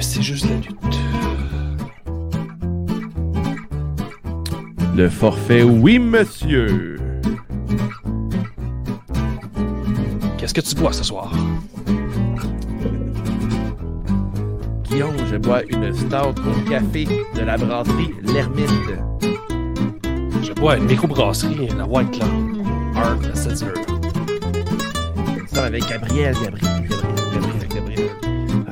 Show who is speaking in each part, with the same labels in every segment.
Speaker 1: C'est juste la lutte.
Speaker 2: Le forfait, oui, monsieur.
Speaker 1: Qu'est-ce que tu bois ce soir?
Speaker 2: Guillaume, je bois une stout au café de la brasserie L'Ermite.
Speaker 1: Je bois une microbrasserie, la White Claw. Art Setzer.
Speaker 2: Ça avec Gabriel, Gabriel.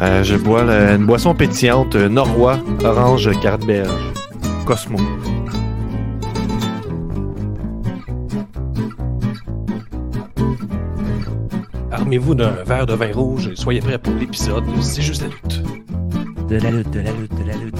Speaker 3: Euh, je bois une boisson pétillante, euh, Norrois, orange, carberge, Cosmo.
Speaker 1: Armez-vous d'un verre de vin rouge et soyez prêts pour l'épisode de C'est juste la lutte.
Speaker 2: De la lutte, de la lutte, de la lutte,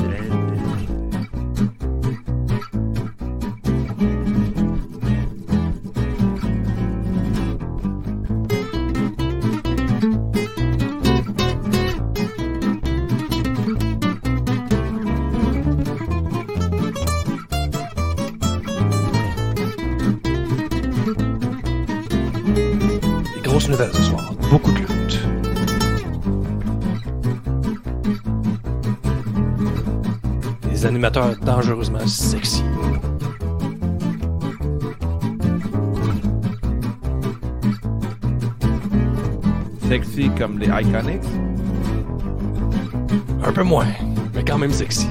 Speaker 2: comme les Iconics.
Speaker 1: Un peu moins, mais quand même sexy.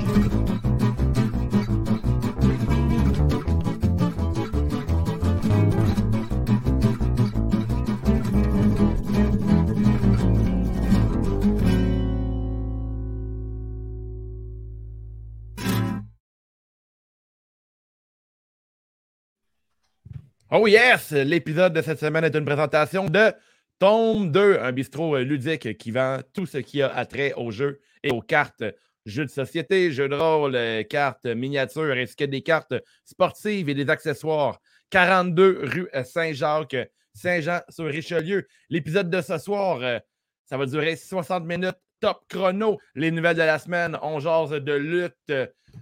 Speaker 2: Oh yes! L'épisode de cette semaine est une présentation de Tome 2, un bistrot euh, ludique qui vend tout ce qui a attrait aux jeux et aux cartes. Jeux de société, jeux de rôle, euh, cartes miniatures, ainsi que des cartes sportives et des accessoires. 42 rue euh, Saint-Jacques, Saint-Jean-sur-Richelieu. L'épisode de ce soir, ça va durer 60 minutes. Top chrono. Les nouvelles de la semaine, on jase de lutte.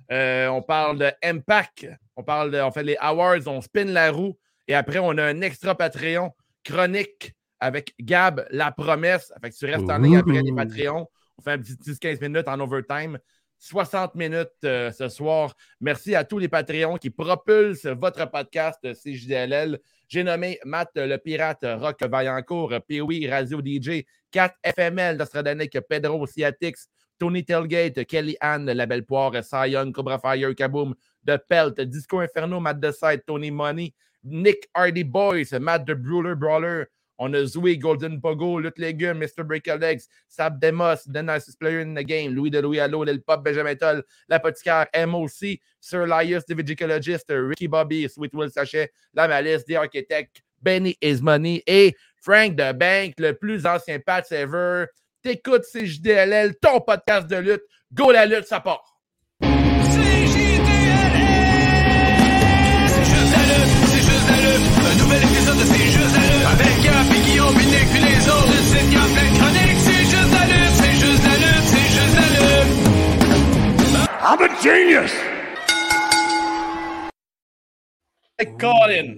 Speaker 2: on parle de Impact. On parle de, on fait les awards, on spin la roue. Et après, on a un extra Patreon chronique avec Gab, la promesse. Fait que tu restes en ligne après les. Patreons. On fait un petit 10-15 minutes en overtime. 60 minutes euh, ce soir. Merci à tous les Patreons qui propulsent votre podcast CJDLL. J'ai nommé Matt le Pirate, Rock Vaillancourt, Pee-Wee, Radio DJ, 4 FML, Nostradanic, Pedro Ciatix, Tony Tailgate, Kelly Ann, La Belle Poire, Sion, Cobra Fire, Kaboom, The Pelt, Disco Inferno, Matt Decide, Tony Money, Nick Hardy Boys, Matt the Brawler Brawler. On a Zoé, Golden Pogo, Lutte Légume, Mr. Breakalegs, Sab Demos, The Nicest Player in the Game, Louis de Louis Allo, Lil Pop, Benjamin Toll, L'Apothicaire, MOC, Sir Lias, The Vigicologist, Ricky Bobby, Sweet Will Sachet, La Malice, The Architect, Benny Is Money et Frank the Bank, le plus ancien Pat ever. T'écoutes CJDLL, ton podcast de lutte. Go la lutte, ça part!
Speaker 4: I'm a genius!
Speaker 2: Colin!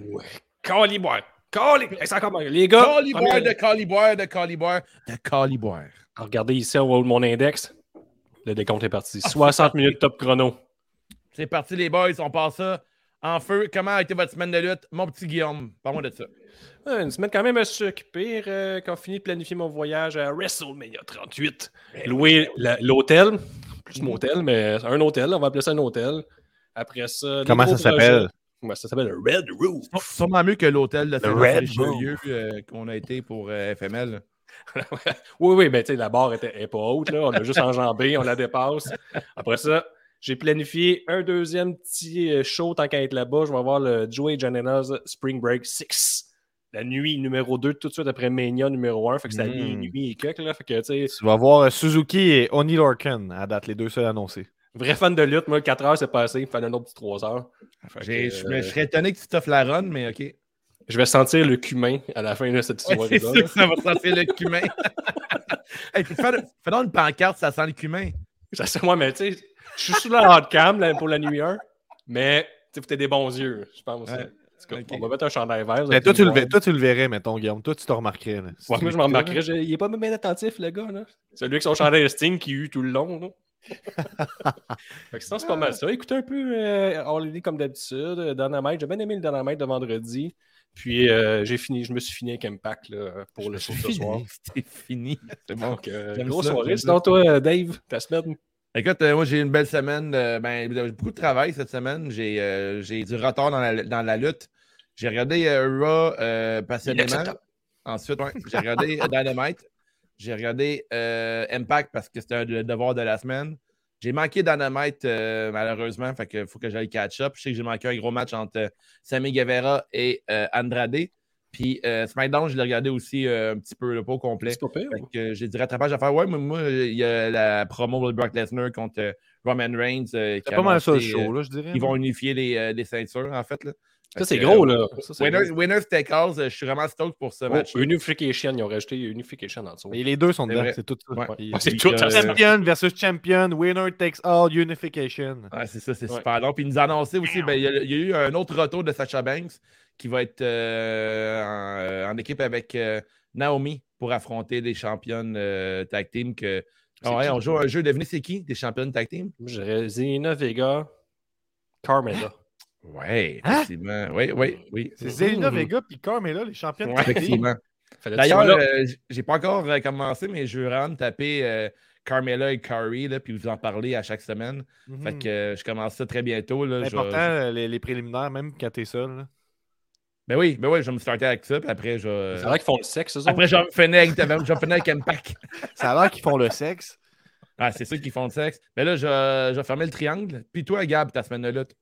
Speaker 1: Caliboire. Cali... Hey, c'est encore... Les gars,
Speaker 2: Caliboire de Caliboire de Caliboire de Caliboire.
Speaker 1: regardez ici haut de mon index. Le décompte est parti. 60 minutes top chrono.
Speaker 2: C'est parti, les boys. On passe ça en feu. Comment a été votre semaine de lutte? Mon petit Guillaume, parle-moi de ça.
Speaker 1: Une semaine quand même assez occupée euh, quand fini de planifier mon voyage à WrestleMania 38. Louer la- l'hôtel, plus motel, mais un hôtel, on va appeler ça un hôtel. Après ça.
Speaker 3: Comment ça s'appelle?
Speaker 1: Ouais, ça s'appelle? Le Red Roof.
Speaker 2: Sûrement mieux que l'hôtel de
Speaker 3: Red
Speaker 2: Saint-Richelieu euh, qu'on a été pour euh, FML.
Speaker 1: oui, oui, mais tu sais, la barre était, est pas haute, là. On a juste enjambé, on la dépasse. Après ça, j'ai planifié un deuxième petit euh, show tant qu'à être là-bas. Je vais voir le Joey Janela's Spring Break 6. La nuit numéro 2, tout de suite après Mania numéro 1. Fait que c'est la
Speaker 3: Mm.
Speaker 1: nuit, nuit et quelques, là. Fait que, tu sais,
Speaker 3: Tu vas voir euh, Suzuki et Oni Lorcan à date, les deux seuls annoncés.
Speaker 1: vrai fan de lutte. Moi, 4 heures, c'est passé. Il me fallait un autre petit 3 heures. Que,
Speaker 2: Je
Speaker 1: euh,
Speaker 2: me- je serais étonné que tu t'offres la run, mais OK.
Speaker 1: je vais sentir le cumin à la fin de cette
Speaker 2: Ouais, c'est ça va sentir le cumin. hey, puis fais, fais donc une pancarte, ça sent le cumin.
Speaker 1: Ça, c'est moi, mais tu sais, je suis sous la hard cam là, pour la nuit 1, mais tu sais, des bons yeux, je pense.
Speaker 2: Ouais.
Speaker 1: Tout cas,
Speaker 2: Ok.
Speaker 1: On va mettre un chandail vert.
Speaker 3: Mais toi, tu le, toi, tu le verrais, mettons, Guillaume. Toi, tu te remarquerais. là. Si
Speaker 1: Ouais,
Speaker 3: tu
Speaker 1: moi, je
Speaker 3: là.
Speaker 1: remarquerais. Il est pas même attentif, le gars. Là. Celui avec son chandail Sting qui eut tout le long. Là. fait que sinon, c'est pas mal ça. Écoutez un peu euh, All Elite comme d'habitude. euh, Dynamite. J'ai bien aimé le Dynamite de vendredi. Puis euh, j'ai fini, je me suis fini avec Impact là, pour le show ce soir.
Speaker 2: C'est fini. C'est bon.
Speaker 1: Donc, euh, grosse
Speaker 2: ça,
Speaker 1: soirée. Sinon, toi, Dave, ta semaine.
Speaker 2: Écoute, euh, moi, j'ai eu une belle semaine. euh, ben, j'ai beaucoup de travail cette semaine. J'ai euh, j'ai du retard dans la, dans la lutte. J'ai regardé euh, Raw passionnément. Ensuite, ouais, j'ai regardé Dynamite. J'ai regardé Impact parce que c'était un le devoir de la semaine. J'ai manqué Dynamite, malheureusement. Fait que faut que j'aille catch-up. Je sais que j'ai manqué un gros match entre Sammy Guevara et Andrade. Puis euh, SmackDown, je l'ai regardé aussi euh, un petit peu, le pas au complet. J'ai du rattrapage à faire. Ouais, mais moi, il y a la promo de Brock Lesnar contre euh, Roman Reigns. euh, qui
Speaker 3: C'est pas mal ça, le show, là, je dirais.
Speaker 2: Ils vont unifier les, euh, les ceintures, en fait. Là.
Speaker 1: Ça, c'est gros, là. Ça,
Speaker 2: Winners,
Speaker 1: gros.
Speaker 2: winners take all, euh, je suis vraiment stoked pour ce
Speaker 1: Oh,
Speaker 2: match.
Speaker 1: Unification, ils ont rajouté Unification en dessous.
Speaker 3: Et les deux sont dedans, c'est tout ça.
Speaker 2: Ouais.
Speaker 3: Puis-
Speaker 1: Ouais, c'est tout.
Speaker 2: euh,
Speaker 1: ça,
Speaker 3: Champion versus champion, winner takes all, unification.
Speaker 2: Ouais, c'est ça, c'est
Speaker 1: Ouais.
Speaker 2: super long. Puis il nous a annoncé aussi, ben, il, y a, il y a eu un autre retour de Sacha Banks qui va être euh, en, euh, en équipe avec euh, Naomi pour affronter les championnes euh, tag team. Que... Ouais, on joue un jeu, devenez c'est qui des championnes tag team?
Speaker 1: Je Zena Vega, Carmella.
Speaker 2: Ouais,
Speaker 3: Hein?
Speaker 2: effectivement. Oui, oui, oui.
Speaker 3: C'est Zelina
Speaker 1: Mhm.
Speaker 3: Vega puis Carmela, les championnes.
Speaker 2: Ouais,
Speaker 3: tag team.
Speaker 2: effectivement. D'ailleurs, euh, j'ai pas encore commencé, mais je veux vraiment taper euh, Carmela et Curry, là, puis vous en parler à chaque semaine.
Speaker 3: Mhm.
Speaker 2: Fait que euh, je commence ça très bientôt. Là,
Speaker 3: C'est important,
Speaker 2: vais-
Speaker 3: les, les préliminaires, même quand t'es seul. là.
Speaker 2: Ben oui, ben oui, je vais me starter avec ça, puis après, je
Speaker 1: c'est vrai qu'ils font le sexe, eux.
Speaker 2: Après, je vais me finir avec, avec Impact.
Speaker 3: Ça a l'air qu'ils font le sexe.
Speaker 2: Ah, c'est ceux qui font le sexe. Mais là, je, je vais fermer le triangle. Puis toi, Gab, ta semaine de lutte.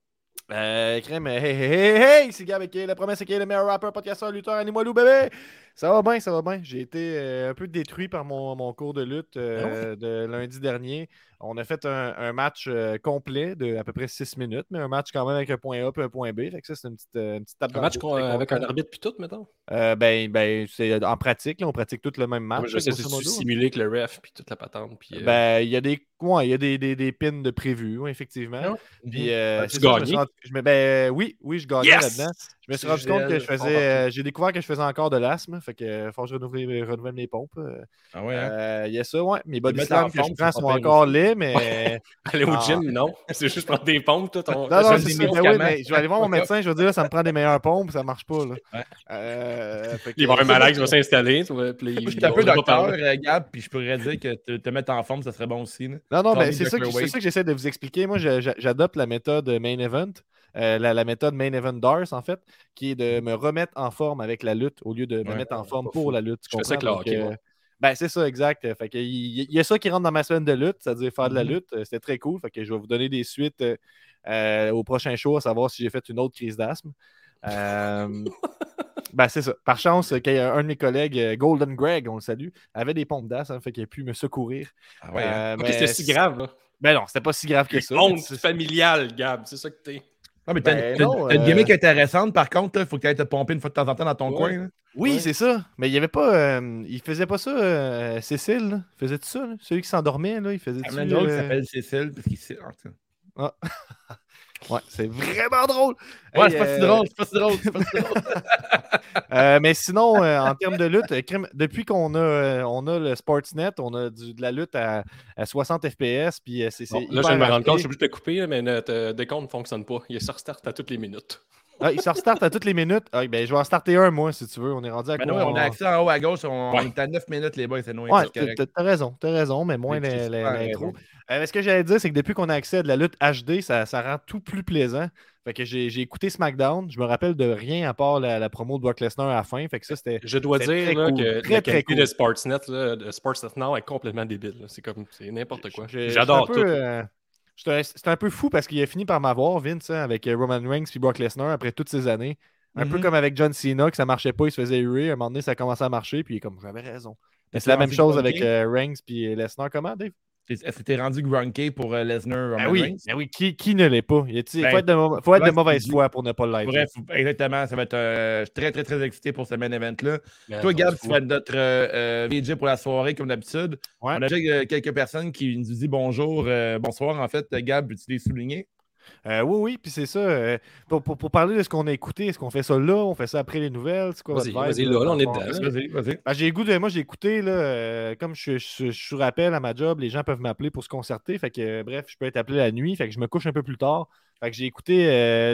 Speaker 3: Euh, crème, hey, hey, hey, hey, c'est Gab qui est la promesse, c'est qui est le meilleur rappeur, podcasteur, lutteur, animal bébé. Ça va bien, ça va bien. J'ai été euh, un peu détruit par mon, mon cours de lutte euh, de lundi dernier. On a fait un, un match euh, complet de à peu près 6 minutes, mais un match quand même avec un point A et un point B. Fait que ça, c'est une petite, une petite
Speaker 1: Un match avec un arbitre puis tout, mettons?
Speaker 3: Ben, ben c'est en pratique, là, on pratique tout le même match.
Speaker 1: Je sais c'est
Speaker 3: modo.
Speaker 1: simulé avec le ref puis toute la patente. Puis,
Speaker 3: Ben, il y a des, il y a des, des, des pins de prévus, oui, effectivement.
Speaker 1: Ah
Speaker 3: Puis, ça, je me rendu- je me- ben, oui, oui, je gagnais
Speaker 1: Yes!
Speaker 3: là-dedans. Je me suis rendu compte que je faisais. euh, j'ai découvert que je faisais encore de l'asthme. Fait que euh, faut que je renouvelle, renouvelle mes pompes. euh.
Speaker 2: Ah ouais, hein?
Speaker 3: Euh, Il y a ça, ouais. Mes body slams que je prends sont encore laids, mais.
Speaker 1: Aller au
Speaker 3: Ah.
Speaker 1: gym, non? C'est juste prendre des pompes, tout. On...
Speaker 3: Non, non, c'est ça. Ben oui, mais je vais aller voir mon médecin, je vais dire là, ça me prend des meilleures pompes, ça marche pas. Là.
Speaker 2: Ouais.
Speaker 3: Euh, fait que-
Speaker 1: Il va y avoir un malaise qui va s'installer.
Speaker 2: Je suis un peu docteur, Gab, puis je pourrais dire que te, mettre en forme, ça serait bon aussi.
Speaker 3: Non, non, mais c'est ça, que-
Speaker 2: Dr.
Speaker 3: c'est
Speaker 2: Wade.
Speaker 3: ça que j'essaie de vous expliquer. Moi, j'adopte la méthode main event, euh, la, la méthode main event DARS, en fait, qui est de me remettre en forme avec la lutte au lieu de me
Speaker 2: Ouais,
Speaker 3: mettre en
Speaker 2: pas
Speaker 3: forme
Speaker 2: fou.
Speaker 3: pour la lutte. tu
Speaker 1: Je fais ça
Speaker 3: Donc,
Speaker 1: hockey,
Speaker 3: euh, ben, c'est ça, exact. Fait que il, il y a ça qui rentre dans ma semaine de lutte, c'est-à-dire faire de la
Speaker 2: Mhm.
Speaker 3: lutte. Euh, C'était très cool. Fait que je vais vous donner des suites euh, au prochain show, à savoir si j'ai fait une autre crise d'asthme. Euh, ben, c'est ça. Par chance, qu'il y a un de mes collègues, Golden Greg, on le salue, avait des pompes d'asthme, fait qu'il a pu me secourir.
Speaker 2: Ah ouais, hein?
Speaker 3: Euh,
Speaker 1: c'était si grave, là.
Speaker 3: Ben non, c'était pas si grave que ça.
Speaker 1: Honte
Speaker 3: C'est-
Speaker 1: familiale, Gab. C'est ça que t'es.
Speaker 2: Ah, mais t'as
Speaker 3: ben non,
Speaker 2: une
Speaker 3: euh,
Speaker 2: gimmick intéressante, par contre, il faut que tu ailles te pomper une fois de temps en temps dans ton
Speaker 1: Ouais.
Speaker 2: coin. là.
Speaker 3: Oui,
Speaker 1: Ouais.
Speaker 3: c'est ça. Mais il y avait pas. euh, il faisait pas ça, euh, Cécile. là. Il faisait tout ça, là? Celui qui s'endormait, là, il faisait
Speaker 2: Il y
Speaker 3: tout
Speaker 2: en a une autre qui s'appelle Cécile, parce qu'il sait. ah.
Speaker 3: Ouais, c'est vraiment drôle.
Speaker 2: Ouais,
Speaker 3: Hey,
Speaker 2: c'est pas si
Speaker 3: euh,
Speaker 2: drôle, c'est pas si drôle, c'est pas si drôle.
Speaker 3: euh, mais sinon, euh, en termes de lutte, crème- depuis qu'on a, euh, on a le Sportsnet, on a du- de la lutte à, à 60 FPS. Puis euh, c'est. c'est
Speaker 1: Bon, là, je me rendre
Speaker 3: rapide.
Speaker 1: compte, je suis obligé de te couper, mais notre euh, décompte ne fonctionne pas. Il est sur start à toutes les minutes.
Speaker 3: Ah, il se restart à toutes les minutes. Ah, ben, je vais en starter un, moi, si tu veux. On est rendu à
Speaker 2: Ben
Speaker 3: quoi?
Speaker 2: non, on a accès en haut à gauche, on,
Speaker 1: Ouais.
Speaker 2: on est à 9 minutes, les boys, c'est noyé.
Speaker 3: Ouais, t'as raison, t'as raison, mais moins l'intro. Euh, ce que j'allais dire, c'est que depuis qu'on a accès à de la lutte HD, ça, ça rend tout plus plaisant. Fait que j'ai j'ai écouté SmackDown, je me rappelle de rien à part la, la promo de Brock Lesnar à la fin. Fait que ça, c'était.
Speaker 1: Je dois dire
Speaker 3: très
Speaker 1: là,
Speaker 3: cool.
Speaker 1: que
Speaker 3: Très,
Speaker 1: la qualité
Speaker 3: cool.
Speaker 1: de Sportsnet, là, de Sportsnet Now est complètement débile. C'est comme, c'est n'importe quoi. J'adore tout.
Speaker 3: peu, euh, C'était un peu fou parce qu'il a fini par m'avoir, Vince, hein, avec euh, Roman Reigns puis Brock Lesnar après toutes ces années. Un peu
Speaker 2: Mhm.
Speaker 3: comme avec John Cena, que ça marchait pas, il se faisait huer. À un moment donné, ça commençait à marcher, puis il est comme, j'avais raison. Mais c'est la même chose avec euh, Reigns puis Lesnar. Comment, Dave?
Speaker 2: Est-ce que t'es rendu Grunke pour euh, Lesnar
Speaker 3: Ben oui, ben oui. Qui, qui ne l'est pas? Il tu
Speaker 2: Ben,
Speaker 3: faut être de, faut être de mauvaise foi pour ne pas l'être.
Speaker 2: Bref, exactement, ça va être euh, je suis très, très, très excité pour ce main event-là.
Speaker 1: Mais
Speaker 2: Toi, Gab, tu vas être notre euh, euh, VJ pour la soirée, comme d'habitude.
Speaker 3: Ouais.
Speaker 2: On a déjà euh, quelques personnes qui nous disent bonjour, euh, bonsoir. En fait, Gab, peux-tu les souligner?
Speaker 3: Euh, oui, oui, puis c'est ça. euh, pour, pour- pour parler de ce qu'on a écouté, est-ce qu'on fait ça là? On fait ça après les nouvelles? C'est quoi
Speaker 1: Vas-y, vas-y, là, là, on est dedans.
Speaker 2: Vas-y, vas-y.
Speaker 3: Ben, j'ai le goût de. Moi, j'ai écouté, là, euh, comme je, suis rappel à ma job, les gens peuvent m'appeler pour se concerter. Fait que, bref, je peux être appelé la nuit. Fait que je me couche un peu plus tard. Fait que j'ai écouté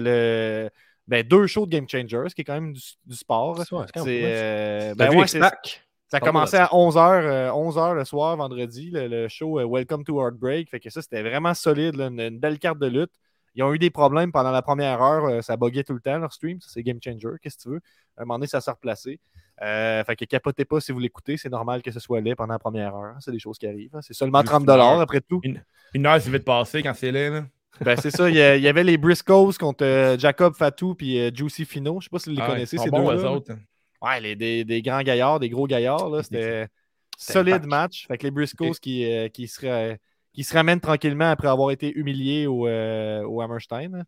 Speaker 3: le, ben, deux shows de Game Changers, qui est quand même du, du sport.
Speaker 1: C'est
Speaker 3: C'est, ben, ouais, c'est- ça a commencé à 11h, 11h le soir, vendredi, le, le show euh, Welcome to Heartbreak. Fait que ça, c'était vraiment solide, là, une, une belle carte de lutte. Ils ont eu des problèmes pendant la première heure, euh, ça buguait tout le temps leur stream, c'est Game Changer, qu'est-ce que tu veux? À un moment donné, ça s'est replacé. Euh, fait que capotez pas si vous l'écoutez, c'est normal que ce soit laid pendant la première heure. C'est des choses qui arrivent. hein. C'est seulement 30 après tout.
Speaker 2: Une heure, c'est vite passé quand c'est là. là.
Speaker 3: Ben, c'est ça, il y, a- il y avait les Briscoes contre euh, Jacob Fatou puis euh, Juicy Fino. Je sais pas si vous les
Speaker 2: Ah
Speaker 3: connaissez, ces
Speaker 2: bons,
Speaker 3: deux-là.
Speaker 2: eux
Speaker 3: là.
Speaker 2: autres.
Speaker 3: Ouais, les, des, des grands gaillards, des gros gaillards. C'était solide match. Fait que les Briscoes qui, euh, qui, se, ra- qui se ramènent tranquillement après avoir été humiliés au, euh, au Hammerstein.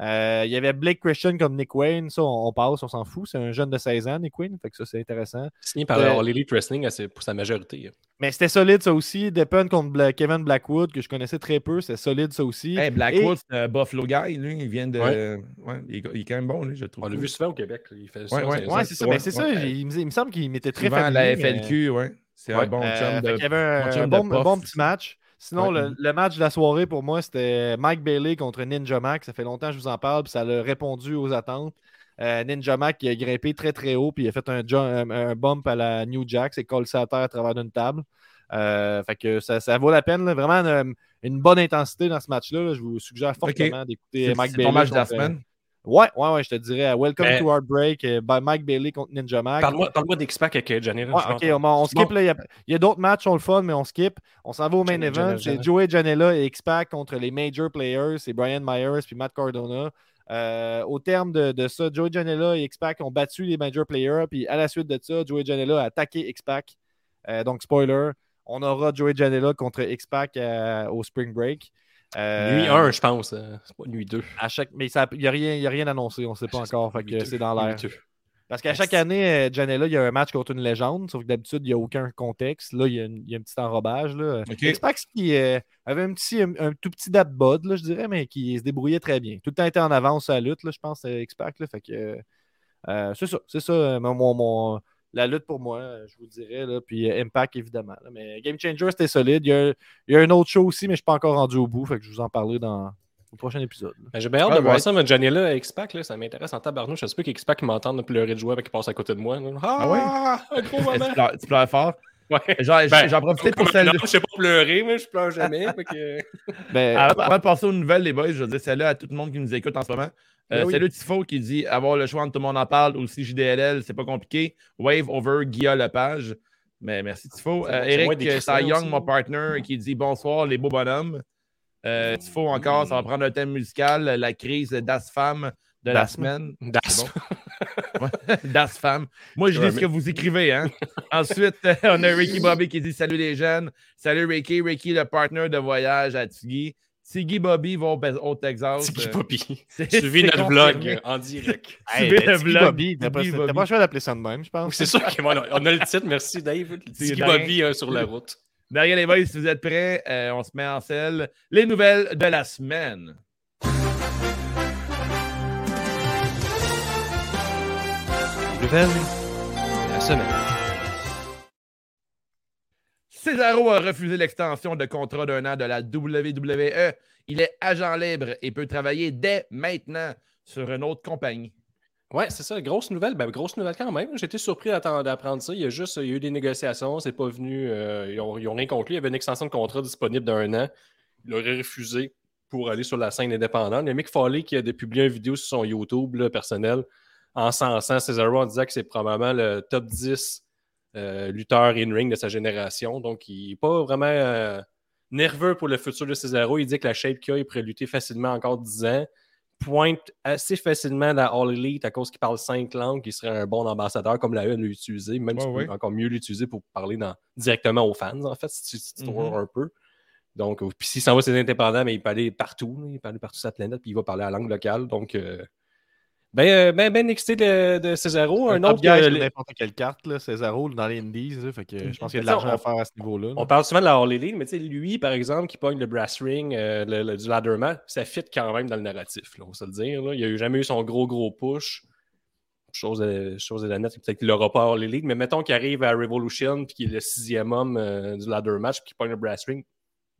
Speaker 3: Euh, Il y avait Blake Christian comme Nick Wayne. Ça, on, on passe, on s'en fout. C'est un jeune de 16 ans, Nick Wayne. Fait que ça, c'est intéressant.
Speaker 1: Signé par
Speaker 3: Euh,
Speaker 1: All Elite Wrestling pour sa majorité.
Speaker 3: Mais c'était solide, ça aussi. Depend contre Bla- Kevin Blackwood, que je connaissais très peu. C'est solide, ça aussi.
Speaker 2: Hey, Blackwood, c'est un Buffalo guy, lui. Il vient de.
Speaker 1: Ouais.
Speaker 2: Ouais, il, est, il est quand même bon, lui, je trouve.
Speaker 1: On l'a vu souvent au Québec. là. Il fait ça,
Speaker 2: Ouais, ouais.
Speaker 3: Ouais, c'est ça.
Speaker 2: Ouais,
Speaker 3: c'est ça.
Speaker 2: ouais.
Speaker 3: j'ai- Il, me, il me semble qu'il m'était très
Speaker 2: à la
Speaker 3: familier, euh,
Speaker 2: FLQ, ouais. C'est
Speaker 1: Ouais.
Speaker 2: un bon
Speaker 3: Euh,
Speaker 2: chum
Speaker 3: fait
Speaker 2: de.
Speaker 3: qu'il y avait un,
Speaker 2: chum de
Speaker 3: bon petit match. Sinon,
Speaker 2: Ouais.
Speaker 3: le, le match de la soirée pour moi, c'était Mike Bailey contre Ninja Mac. Ça fait longtemps que je vous en parle, puis ça a répondu aux attentes. Euh, Ninja Mac qui a grimpé très très haut, puis il a fait un, bump à la New Jack, c'est collé à terre à travers d'une table. Euh, fait que ça, ça vaut la peine, là. vraiment une, une bonne intensité dans ce match-là. là. Je vous suggère fortement d'écouter
Speaker 2: C'est
Speaker 3: Mike
Speaker 2: c'est
Speaker 3: Bailey.
Speaker 2: ton match de la
Speaker 3: contre-
Speaker 2: semaine?
Speaker 3: Ouais, ouais, ouais, je te dirais. Welcome
Speaker 1: Ben-
Speaker 3: to Heartbreak euh, by Mike Bailey contre Ninja Mac.
Speaker 1: Parle-moi parle d'X-Pac avec euh, Johnny.
Speaker 3: Ouais, ok, on, on skip.
Speaker 1: Bon.
Speaker 3: là, Il y a, d'autres matchs, on le fun, mais on skip. On s'en va au main
Speaker 1: Johnny
Speaker 3: event. C'est. Joey Janela et X-Pac contre les major players. C'est Brian Myers puis Matt Cardona. Euh, au terme de, de ça, Joey Janela et X-Pac ont battu les major players. Puis à la suite de ça, Joey Janela a attaqué X-Pac. Euh, donc, spoiler, on aura Joey Janela contre X-Pac euh, au Spring Break. Euh,
Speaker 1: Nuit 1, je pense. euh, C'est pas nuit 2.
Speaker 3: À chaque... Mais il n'y a, rien- rien annoncé, on ne sait pas encore. Fait que c'est dans l'air. Parce qu'à chaque année, euh, Janela, il y a un match contre une légende, sauf que d'habitude, il n'y a aucun contexte. Là, il y a, une- il y a un petit enrobage. Là.
Speaker 2: Ok.
Speaker 3: X-Pac qui euh, avait un, petit, un, un tout petit date bod, là, je dirais, mais qui se débrouillait très bien. Tout le temps était en avance à la lutte, là, je pense, euh, X-Pac. là. Fait que euh, euh, c'est ça, c'est ça, euh, mon, mon- mon- la lutte pour moi, euh, je vous dirais. Là, puis euh, Impact, évidemment. là. Mais Game Changer, c'était solide. Il y, a, il y a un autre show aussi, mais je ne suis pas encore rendu au bout. Fait que je vous en parlerai dans le prochain épisode.
Speaker 1: Ben, J'ai bien hâte de voir ça, mais Johnny là, X-Pac, là, ça m'intéresse en tabarnouche. Je sais pas qu'X-Pac m'entende pleurer de joie et qu'il passe à côté de moi. là. Ah, un gros moment.
Speaker 2: Tu pleures, tu pleures fort?
Speaker 1: Ouais. Ben,
Speaker 2: J'en profitais pour saluer.
Speaker 1: je sais pas pleurer, mais je pleure jamais. fait que-
Speaker 3: Ben,
Speaker 2: Avant, avant de passer aux nouvelles, les boys, je veux dire salut à tout le monde qui nous écoute en ce moment. Euh,
Speaker 3: Ben oui.
Speaker 2: Salut Tifo qui dit avoir le choix entre tout le monde en parle ou si JDLL, c'est pas compliqué. Wave over Guilla Lepage. Mais merci Tifo. Euh, Eric
Speaker 1: aussi.
Speaker 2: mon partner, qui dit bonsoir les beaux bonhommes. Euh, Tifo encore, ça va prendre un thème musical, la crise Das Femme de la semaine.
Speaker 1: Das.
Speaker 2: Bon? Das Femme. Moi, je lis ce que vous écrivez. Hein? Ensuite, euh, on a Ricky Bobby qui dit Salut les jeunes. Salut Ricky. Ricky, le partner de voyage à Tiggy. Tiggy Bobby vont au, au Texas.
Speaker 1: Tiki
Speaker 2: Euh,
Speaker 1: Poppy.
Speaker 2: c'est-
Speaker 1: Suivez notre vlog en direct.
Speaker 3: Hey,
Speaker 2: Suivez le vlog?
Speaker 3: Bobby, t'as pas,
Speaker 2: Bobby.
Speaker 3: choix d'appeler ça de même, je pense.
Speaker 1: C'est sûr qu'on a, on a le titre, merci Dave.
Speaker 2: Dingue.
Speaker 1: Bobby euh, sur la route.
Speaker 2: Derrière les boys, si vous êtes prêts, euh, on se met en selle. Les nouvelles de la semaine.
Speaker 1: Nouvelle de la semaine.
Speaker 2: Cesaro a refusé l'extension de contrat d'un an de la WWE. Il est agent libre et peut travailler dès maintenant sur une autre compagnie.
Speaker 1: Ouais, c'est ça. Grosse nouvelle. Ben, grosse nouvelle quand même. J'étais surpris d'apprendre ça. Il y a juste il y a eu des négociations. C'est pas venu. euh, ils, ont, ils ont rien conclu. Il y avait une extension de contrat disponible d'un an. Il aurait refusé pour aller sur la scène indépendante. Il y a Mick Foley qui a publié une vidéo sur son YouTube personnel en sensant Cesaro en disant que c'est probablement le top 10 euh, lutteur in-ring de sa génération. Donc, il n'est pas vraiment euh, nerveux pour le futur de Cesaro. Il dit que la shape qu'il a, il pourrait lutter facilement encore 10 ans. Pointe assez facilement dans All Elite à cause qu'il parle cinq langues, qu'il serait un bon ambassadeur comme la E l'a utilisé, même
Speaker 2: Ouais,
Speaker 1: si
Speaker 2: ouais.
Speaker 1: encore mieux l'utiliser pour parler dans- directement aux fans, en fait, si tu, si tu
Speaker 2: Mhm.
Speaker 1: tournes un peu. Donc, euh, puis s'il s'en va, c'est indépendant, mais il peut aller partout. il peut aller partout sur la planète, puis il va parler la langue locale. Donc, euh, Ben, euh, ben, ben excité de, de Cesaro. Un,
Speaker 3: Un
Speaker 1: autre. euh,
Speaker 3: n'importe quelle carte, là, Cesaro, dans les Indies. là, fait que je pense qu'il y a de l'argent à faire à ce niveau-là. là.
Speaker 1: On parle souvent de la Harley League, mais tu sais, lui, par exemple, qui pogne le brass ring euh, le, le- du ladder match, ça fit quand même dans le narratif, là, on va se le dire. là. Il n'a jamais eu son gros, gros push. Chose de, chose de la nette, peut-être qu'il l'aura pas à Harley League, mais mettons qu'il arrive à Revolution puis qu'il est le sixième homme euh, du ladder match puis qu'il pogne le brass ring.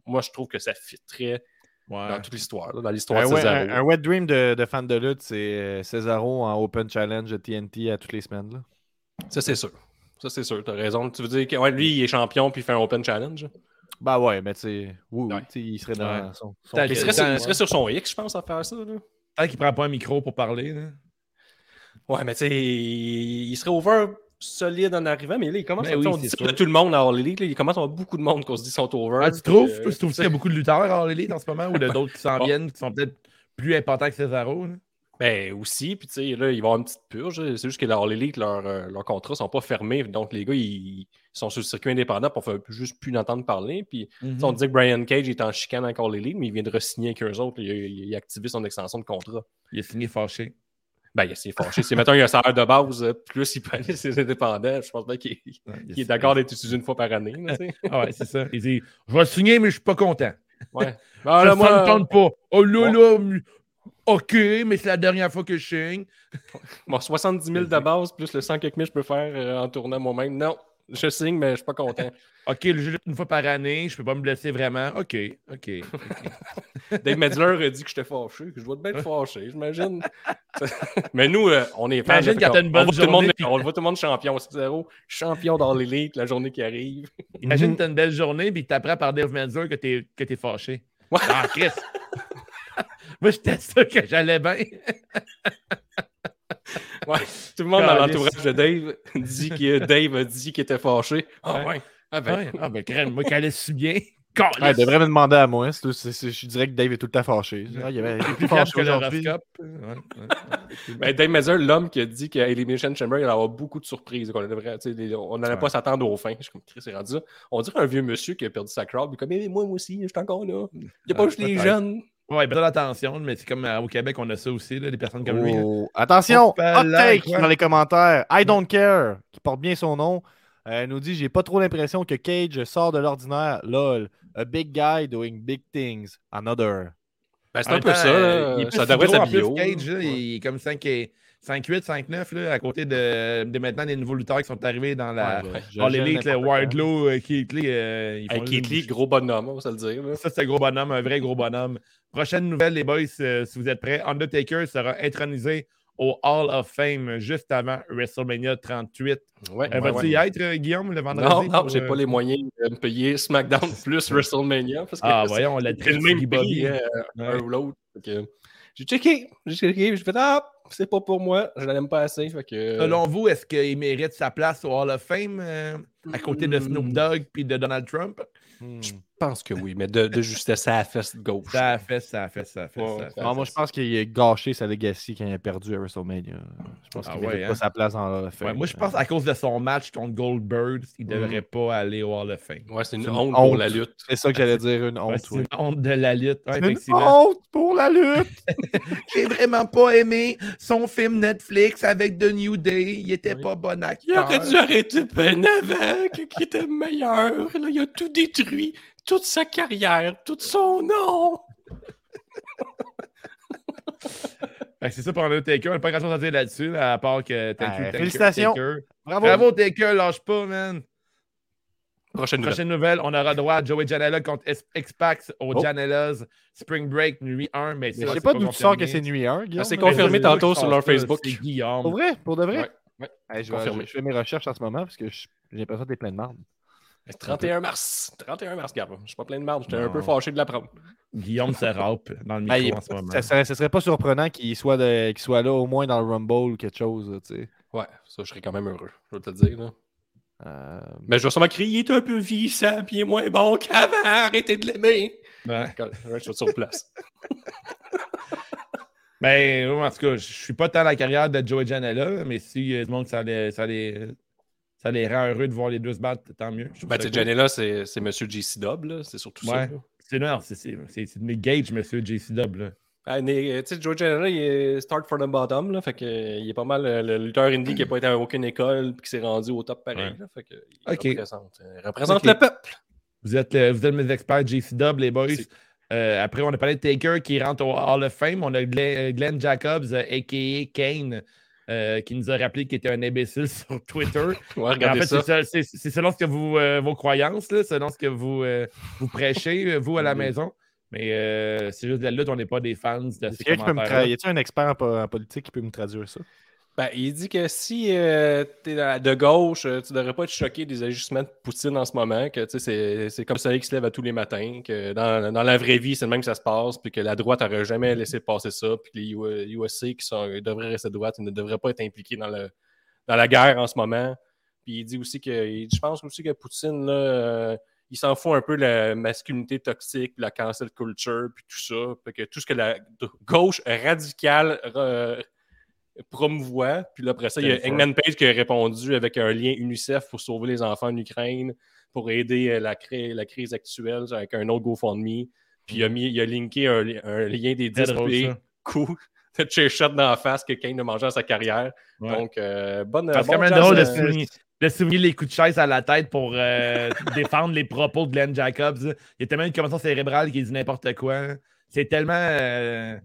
Speaker 1: Moi, je trouve que ça fit très
Speaker 2: Ouais.
Speaker 1: dans toute l'histoire, là, dans l'histoire
Speaker 3: Un,
Speaker 1: de
Speaker 3: wet-
Speaker 1: Cesaro.
Speaker 3: un- un wet dream de, de fan de lutte, c'est euh, Cesaro en Open Challenge de TNT à toutes les semaines. Là.
Speaker 1: Ça, c'est sûr. Ça, c'est sûr. T'as raison. Tu veux dire que ouais, lui, il est champion puis il fait un Open Challenge.
Speaker 3: Bah ouais, mais tu sais, oui,
Speaker 1: Ouais.
Speaker 3: il serait dans
Speaker 2: Ouais.
Speaker 3: son.
Speaker 1: Il serait, sur,
Speaker 2: dans-
Speaker 1: il serait sur son X, je pense, à faire ça. Là.
Speaker 2: Tant qu'il prend pas un micro pour parler. Là.
Speaker 1: Ouais, mais tu sais, il, il serait over solide en arrivant, mais là, il commence
Speaker 2: Ben
Speaker 1: à
Speaker 2: oui,
Speaker 1: on dit de tout le monde à All Elite. là, il commence à avoir beaucoup de monde qu'on se dit sont over.
Speaker 2: Ah, tu trouves?
Speaker 1: Euh,
Speaker 2: tu trouves qu'il y a beaucoup de lutteurs à l'élite en ce moment ou de d'autres qui s'en
Speaker 1: Bon.
Speaker 2: viennent qui sont peut-être plus importants que Cesaro? là?
Speaker 1: Ben aussi, puis tu sais, là, il va y avoir une petite purge. C'est juste que la All Elite, leurs euh, leurs contrats sont pas fermés. Donc, les gars, ils, ils sont sur le circuit indépendant pour faire juste plus d'entendre parler. Puis, sais, on dit que Brian Cage est en chicane avec All Elite, mais il vient de re-signer avec eux autres. Il a, il a activé son extension de contrat.
Speaker 2: Il a signé fâché.
Speaker 1: Ben, il s'est fâché. Si, mettons, il a un salaire de base, euh, plus il peut aller ses indépendants, je pense pas qu'il est d'accord d'être utilisé une fois par année. là.
Speaker 2: Ah ouais, c'est ça. Il dit Je vais signer, mais je suis pas content.
Speaker 1: Ouais. Ben,
Speaker 2: ça ne me tente pas. Oh là là, OK, mais c'est la dernière fois que je signe.
Speaker 1: Bon, 70 000 de base, plus le 100 quelques mille que je peux faire euh, en tournant moi-même. Non, je signe, mais je suis pas content.
Speaker 2: OK, je lutte une fois par année, je peux pas me blesser vraiment. OK, OK.
Speaker 1: Dave Medler a dit que j'étais fâché, que je dois être bien fâché, j'imagine. mais nous, euh, on est fans.
Speaker 2: Imagine quand t'as une
Speaker 1: on
Speaker 2: bonne
Speaker 1: tout le monde-
Speaker 2: journée, puis-
Speaker 1: On le voit tout le monde champion. 6-0, champion dans l'élite, la journée qui arrive.
Speaker 2: Imagine que t'as une belle journée, puis t'apprends par Dave Meltzer que t'es, que t'es fâché.
Speaker 1: Ouais.
Speaker 2: Ah, Chris! Moi, j'étais sûr que j'allais bien.
Speaker 1: Ouais. Tout le monde dans l'entourage de Dave dit que Dave a dit qu'il était fâché. Ah
Speaker 2: Ouais.
Speaker 1: ouais. Ah ben.
Speaker 2: Ouais. Ah, ben, crème, moi, qu'elle est si bien.
Speaker 3: Ouais, il
Speaker 2: Calisse.
Speaker 3: devrait me demander à moi. c'est tout- c'est- c'est- je dirais que Dave est tout le temps fâché. Il, avait, il est plus fâché
Speaker 2: que
Speaker 3: aujourd'hui.
Speaker 2: Ouais, ouais.
Speaker 1: Ben, Dave Medler, l'homme qui a dit qu'à Elimination Chamber, il allait avoir beaucoup de surprises. qu'on devrait- tu sais, les- on n'allait pas s'attendre aux fins. Je suis comme, Chris, c'est rendu ça. On dirait un vieux monsieur qui a perdu sa crowd. Il est comme, Eh, moi, moi aussi, je suis encore là. Il n'y a pas juste les jeunes.
Speaker 2: Ouais, besoin d'attention, mais c'est comme euh, au Québec, on a ça aussi, là, des personnes comme lui.
Speaker 3: Oh, Attention,
Speaker 2: Hop là,
Speaker 3: hot take
Speaker 2: quoi.
Speaker 3: dans les commentaires. I don't care, qui porte bien son nom, euh, nous dit J'ai pas trop l'impression que Cage sort de l'ordinaire. Lol, a big guy doing big things. Another.
Speaker 1: Ben, c'est un peu
Speaker 2: temps,
Speaker 1: ça.
Speaker 2: euh, il est
Speaker 1: ça devrait être bio.
Speaker 2: Cage, là,
Speaker 1: Ouais.
Speaker 2: il est comme 5 et- 5'8, 5'9, là, à côté de, de maintenant des nouveaux lutteurs qui sont arrivés dans la.
Speaker 3: Ouais, gèle
Speaker 2: l'élite, le. Wardlow, euh, Keith Lee. euh,
Speaker 1: Lee,
Speaker 2: bouger.
Speaker 1: gros bonhomme, on va se le dire. là.
Speaker 2: Ça, c'est un gros bonhomme, un vrai gros bonhomme. Prochaine nouvelle, les boys, euh, si vous êtes prêts, Undertaker sera intronisé au Hall of Fame juste avant WrestleMania 38.
Speaker 1: Ouais,
Speaker 2: Euh,
Speaker 1: ouais,
Speaker 2: Vas-tu
Speaker 1: ouais.
Speaker 2: y être, Guillaume, le vendredi?
Speaker 1: Non, non, j'ai
Speaker 2: euh,
Speaker 1: pas les moyens de me payer SmackDown plus WrestleMania. Parce que
Speaker 2: Ah, voyons, on l'a
Speaker 1: le même
Speaker 2: Bobby.
Speaker 1: euh, un ou l'autre. Que J'ai checké, j'ai checké, j'ai fait Ah, c'est pas pour moi, je l'aime pas assez. Fait que,
Speaker 2: Selon vous, est-ce qu'il mérite sa place au Hall of Fame euh, à côté de Snoop
Speaker 1: Hmm.
Speaker 2: Dogg puis de Donald Trump?
Speaker 3: Hmm.
Speaker 1: Je pense que oui, mais de, de justesse à la fesse gauche.
Speaker 2: Ça a fait, ça a fait, ça a fait.
Speaker 1: Ouais,
Speaker 2: ça a
Speaker 1: ouais.
Speaker 2: fait,
Speaker 3: Non,
Speaker 2: ça
Speaker 3: moi, je pense qu'il a gâché sa legacy quand il a perdu à WrestleMania. Je pense
Speaker 2: Ah
Speaker 3: qu'il
Speaker 2: ouais,
Speaker 3: mérite
Speaker 2: hein?
Speaker 3: pas sa place dans la fin.
Speaker 2: Ouais, moi, je pense à cause de son match contre Goldberg, il ne devrait pas aller au Hall of Fame.
Speaker 1: Ouais, c'est une honte pour la lutte.
Speaker 3: C'est ça que j'allais dire, une
Speaker 2: Ouais,
Speaker 3: honte.
Speaker 2: c'est
Speaker 3: oui.
Speaker 2: une honte de la lutte. Ouais,
Speaker 3: C'est une honte pour la lutte!
Speaker 2: J'ai vraiment pas aimé son film Netflix avec The New Day. Il était
Speaker 1: Oui.
Speaker 2: pas bon
Speaker 1: Il
Speaker 2: acteur.
Speaker 1: aurait dû arrêter ben avant, qu'il était meilleur. Là, il a tout détruit, toute sa carrière, tout son nom.
Speaker 2: C'est ça pour Undertaker. On n'a pas grand chose à dire là-dessus, là, à part que thank you,
Speaker 3: Ouais,
Speaker 2: thank you,
Speaker 3: félicitations.
Speaker 2: Taker.
Speaker 3: Bravo!
Speaker 2: Bravo, Taker, lâche pas, man.
Speaker 1: Prochaine nouvelle.
Speaker 2: Prochaine nouvelle, on aura droit à Joey Janela contre X-Pax au
Speaker 3: Oh.
Speaker 2: Janela's Spring Break nuit 1. Mais
Speaker 3: je sais
Speaker 2: c'est
Speaker 3: pas d'où tu sors que c'est nuit 1, Guillaume.
Speaker 1: Ah, c'est confirmé tantôt sur leur
Speaker 2: pas,
Speaker 1: Facebook.
Speaker 2: C'est Guillaume.
Speaker 3: Pour vrai? Pour de vrai?
Speaker 1: Ouais, ouais.
Speaker 3: Hey, je, vais- je fais mes recherches en ce moment parce que j'ai l'impression que t'es plein de marde.
Speaker 1: 31 mars. 31 mars, Gab. Je suis pas plein de merde. J'étais un peu fâché de l'apprendre.
Speaker 2: Guillaume se râpe dans le micro
Speaker 3: Hey,
Speaker 2: en ce moment.
Speaker 3: ça, serait, ça serait pas surprenant qu'il soit, de- qu'il soit là au moins dans le Rumble ou quelque chose. tu sais.
Speaker 1: Ouais, ça, je serais quand même heureux. Je vais te le dire. Là.
Speaker 3: Euh,
Speaker 1: Mais je vais sûrement crier, il est un peu vieillissant, puis il est moins bon qu'avant. Arrêtez de l'aimer.
Speaker 2: Ouais.
Speaker 1: Je suis sur place.
Speaker 2: Ben, moi, en tout cas, je suis pas tant à la carrière de Joey Janela, mais si y a du monde, ça les, ça, les, ça les rend heureux de voir les deux se battre, tant mieux.
Speaker 1: Ben,
Speaker 2: ça cool.
Speaker 1: Janela, c'est Monsieur JC Dub. C'est surtout ça.
Speaker 2: Ouais.
Speaker 1: là.
Speaker 2: C'est non, c'est- mes gauges, monsieur JC Dub.
Speaker 1: Ah, sais, Joe Janela, il est start from the bottom, là, fait que, il est pas mal euh, le lutteur indie qui n'a pas été à aucune école puis qui s'est rendu au top pareil.
Speaker 2: Ouais.
Speaker 1: là, fait que, il représente, euh, représente le peuple.
Speaker 2: Vous êtes, euh, vous êtes mes experts JCW, les boys. Euh, après, on a parlé de Taker qui rentre au Hall of Fame. On a Glenn, Glenn Jacobs, a.k.a. Kane, euh, qui nous a rappelé qu'il était un imbécile sur Twitter.
Speaker 1: Ouais,
Speaker 2: en fait, c'est selon ce que vous, euh, vos croyances, là, selon ce que vous, euh, vous prêchez, vous, à la maison. Mais c'est juste de la lutte, on n'est pas des fans de ces
Speaker 3: me
Speaker 2: commentaires
Speaker 3: Y a-t-il un expert en politique qui peut me traduire ça?
Speaker 1: Ben, il dit que si tu es de gauche, euh, tu devrais pas être choqué des ajustements de Poutine en ce moment, que c'est comme ça qui se lève à tous les matins, que dans, dans la vraie vie, c'est le même que ça se passe, puis que la droite n'aurait jamais laissé passer ça, puis que les USC qui sont, devraient rester droite, ils ne devraient pas être impliqués dans, le, dans la guerre en ce moment. Puis il dit aussi que, je pense aussi que Poutine, là, euh, il s'en fout un peu de la masculinité toxique, la cancel culture, puis tout ça, puis que tout ce que la gauche radicale euh, promouvoit. Puis là, après ça, il y a. Eggman Page qui a répondu avec un lien UNICEF pour sauver les enfants en Ukraine, pour aider euh, la, la crise actuelle avec un autre GoFundMe. Puis il a, mis, il a linké un, li- un lien des
Speaker 2: Très
Speaker 1: 10
Speaker 2: drôle,
Speaker 1: pays
Speaker 2: ça.
Speaker 1: cool de chair dans la face que Kane a mangé dans sa carrière.
Speaker 2: Ouais.
Speaker 1: Donc, euh, bonne
Speaker 2: C'est
Speaker 1: bon
Speaker 2: quand même drôle de
Speaker 1: euh,
Speaker 2: souligner, de souligner les coups de chaise à la tête pour euh, défendre les propos de Glenn Jacobs. Il y a tellement une commotion cérébrale qui dit n'importe quoi. C'est tellement euh,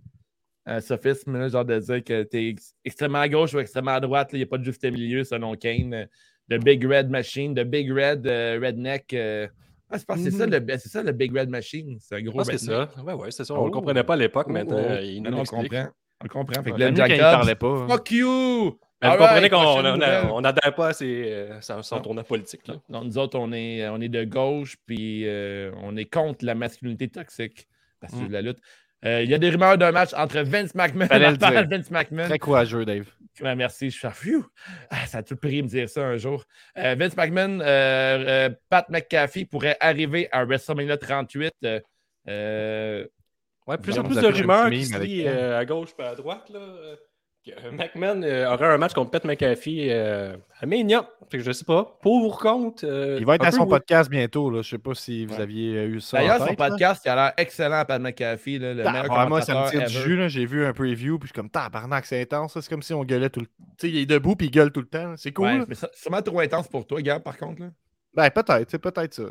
Speaker 2: un sophisme, là, genre de dire que tu es extrêmement à gauche ou extrêmement à droite. Il n'y a pas de juste milieu selon Kane. The Big Red Machine, The Big Red euh, Redneck. euh. Ah, c'est pas- c'est ça, le- c'est ça le Big Red Machine. C'est un gros redneck.
Speaker 1: ça. Ouais, ouais, c'est ça. On
Speaker 2: Oh.
Speaker 1: ne le comprenait pas à l'époque,
Speaker 2: Oh,
Speaker 1: maintenant,
Speaker 2: oh.
Speaker 1: il nous
Speaker 2: on comprend. On comprend. Fait que Glenn Jacobs,
Speaker 3: parlait pas. hein.
Speaker 2: fuck you!
Speaker 1: Mais vous comprenez qu'on n'adhère pas à euh, son, tournant politique. Là.
Speaker 2: Non, nous autres, on est, on est de gauche, puis euh, on est contre la masculinité toxique. Parce que
Speaker 3: Mm.
Speaker 2: c'est de la lutte. Euh, Il y a des rumeurs d'un match entre Vince McMahon et. Vince McMahon.
Speaker 3: Très courageux, Dave.
Speaker 2: Ouais, merci, je suis phew. Ah, ça a tout pris de me dire ça un jour. Euh, Vince McMahon, euh, euh, Pat McAfee pourrait arriver à WrestleMania 38. euh, euh,
Speaker 1: Ouais, plus en de rumeurs qui se euh, à gauche et à droite. Là, McMahon euh, aurait un match contre Pat McAfee euh, à Mania. Fait que je sais pas. Pour ou contre. euh,
Speaker 3: Il va être à son
Speaker 1: oui.
Speaker 3: podcast bientôt. Là. Je sais pas si vous
Speaker 1: Ouais.
Speaker 3: aviez euh, eu ça.
Speaker 2: D'ailleurs, son
Speaker 3: tête, là.
Speaker 2: podcast, il a l'air excellent, Pat McAfee. là, le meilleur
Speaker 3: Ah, moi, ça me tire du jus. là. J'ai vu un preview, puis je suis comme, tabarnak, c'est intense. C'est comme si on gueulait tout le temps. Tu sais, il est debout, puis il gueule tout le temps. C'est cool.
Speaker 2: Ouais, mais ça- sûrement trop intense pour toi, Gab, par contre. Là.
Speaker 3: Ben, peut-être. C'est peut-être ça.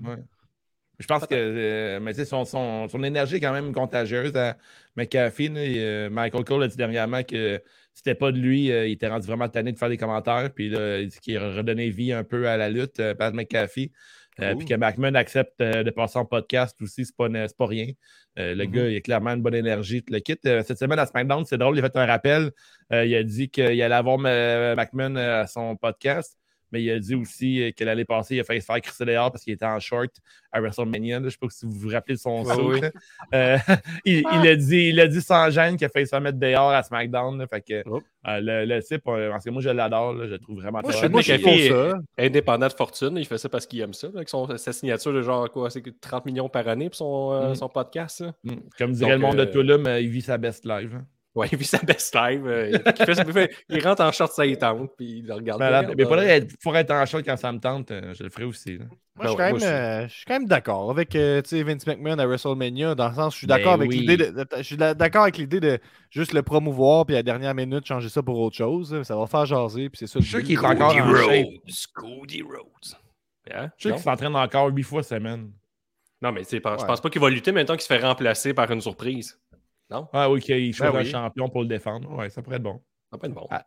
Speaker 2: Je pense que euh, mais son, son, son énergie est quand même contagieuse à McAfee. là. Et, euh, Michael Cole a dit dernièrement que c'était pas de lui, euh, il était rendu vraiment tanné de faire des commentaires. Puis là, il dit qu'il a redonné vie un peu à la lutte, Pat McAfee.
Speaker 3: Cool.
Speaker 2: puis que McMahon accepte de passer en podcast aussi, c'est pas, c'est pas rien. Le
Speaker 3: Mhm.
Speaker 2: gars, il a clairement une bonne énergie. tout Le kit. Cette semaine à SmackDown, c'est drôle, il a fait un rappel. Il a dit qu'il allait avoir McMahon à son podcast. Mais il a dit aussi euh, que l'année passée, il a failli se faire crisser dehors parce qu'il était en short à WrestleMania. là. Je ne sais pas si vous vous rappelez de son
Speaker 1: Ouais,
Speaker 2: saut.
Speaker 1: oui.
Speaker 2: Euh, il, il a dit, il a dit sans gêne qu'il a failli se faire mettre dehors à SmackDown. là. Fait que,
Speaker 3: Oh.
Speaker 2: euh, le, le type, euh, parce que moi, je l'adore. Je le trouve vraiment
Speaker 1: Moi, sais pas,
Speaker 3: je suis.
Speaker 1: Indépendant de fortune, il fait ça parce qu'il aime ça. là, Avec son, sa signature de genre quoi, c'est que 30 millions par année pour son, euh, son podcast.
Speaker 2: Mm. Comme dirait
Speaker 1: Donc,
Speaker 2: le monde de
Speaker 1: euh,
Speaker 2: Touloum, euh, il vit sa best life. hein.
Speaker 1: Ouais, il vit sa best live. euh, il, fait- il fait- il rentre en short ça y tente, puis il le regarde. Regarde,
Speaker 2: Mais faudrait être, faudrait être en short quand ça me tente. euh, Je le ferai aussi. là.
Speaker 3: Moi, je suis
Speaker 1: Ben ouais,
Speaker 3: quand
Speaker 1: moi
Speaker 3: même, euh, je suis quand même d'accord avec euh, tu sais, Vince McMahon à WrestleMania, dans le sens je suis
Speaker 2: Ben
Speaker 3: d'accord avec
Speaker 2: oui.
Speaker 3: l'idée de, de- je suis d'accord avec l'idée de juste le promouvoir puis à la dernière minute changer ça pour autre chose. Ça va faire jaser puis c'est ça.
Speaker 2: Je suis sûr qu'il est encore
Speaker 1: Cody
Speaker 2: en.
Speaker 1: Cody Rhodes. Hein?
Speaker 2: Je sais
Speaker 1: Non?
Speaker 2: qu'il s'entraîne encore huit fois semaine.
Speaker 1: Non, mais tu sais, je
Speaker 3: Ouais.
Speaker 1: pense pas qu'il va lutter maintenant qu'il se fait remplacer par une surprise. Non?
Speaker 2: Ah oui, qu'il choisit
Speaker 3: Ben
Speaker 2: un champion pour le défendre. Ouais, ça pourrait être bon.
Speaker 1: Ça peut être bon.
Speaker 2: Ah,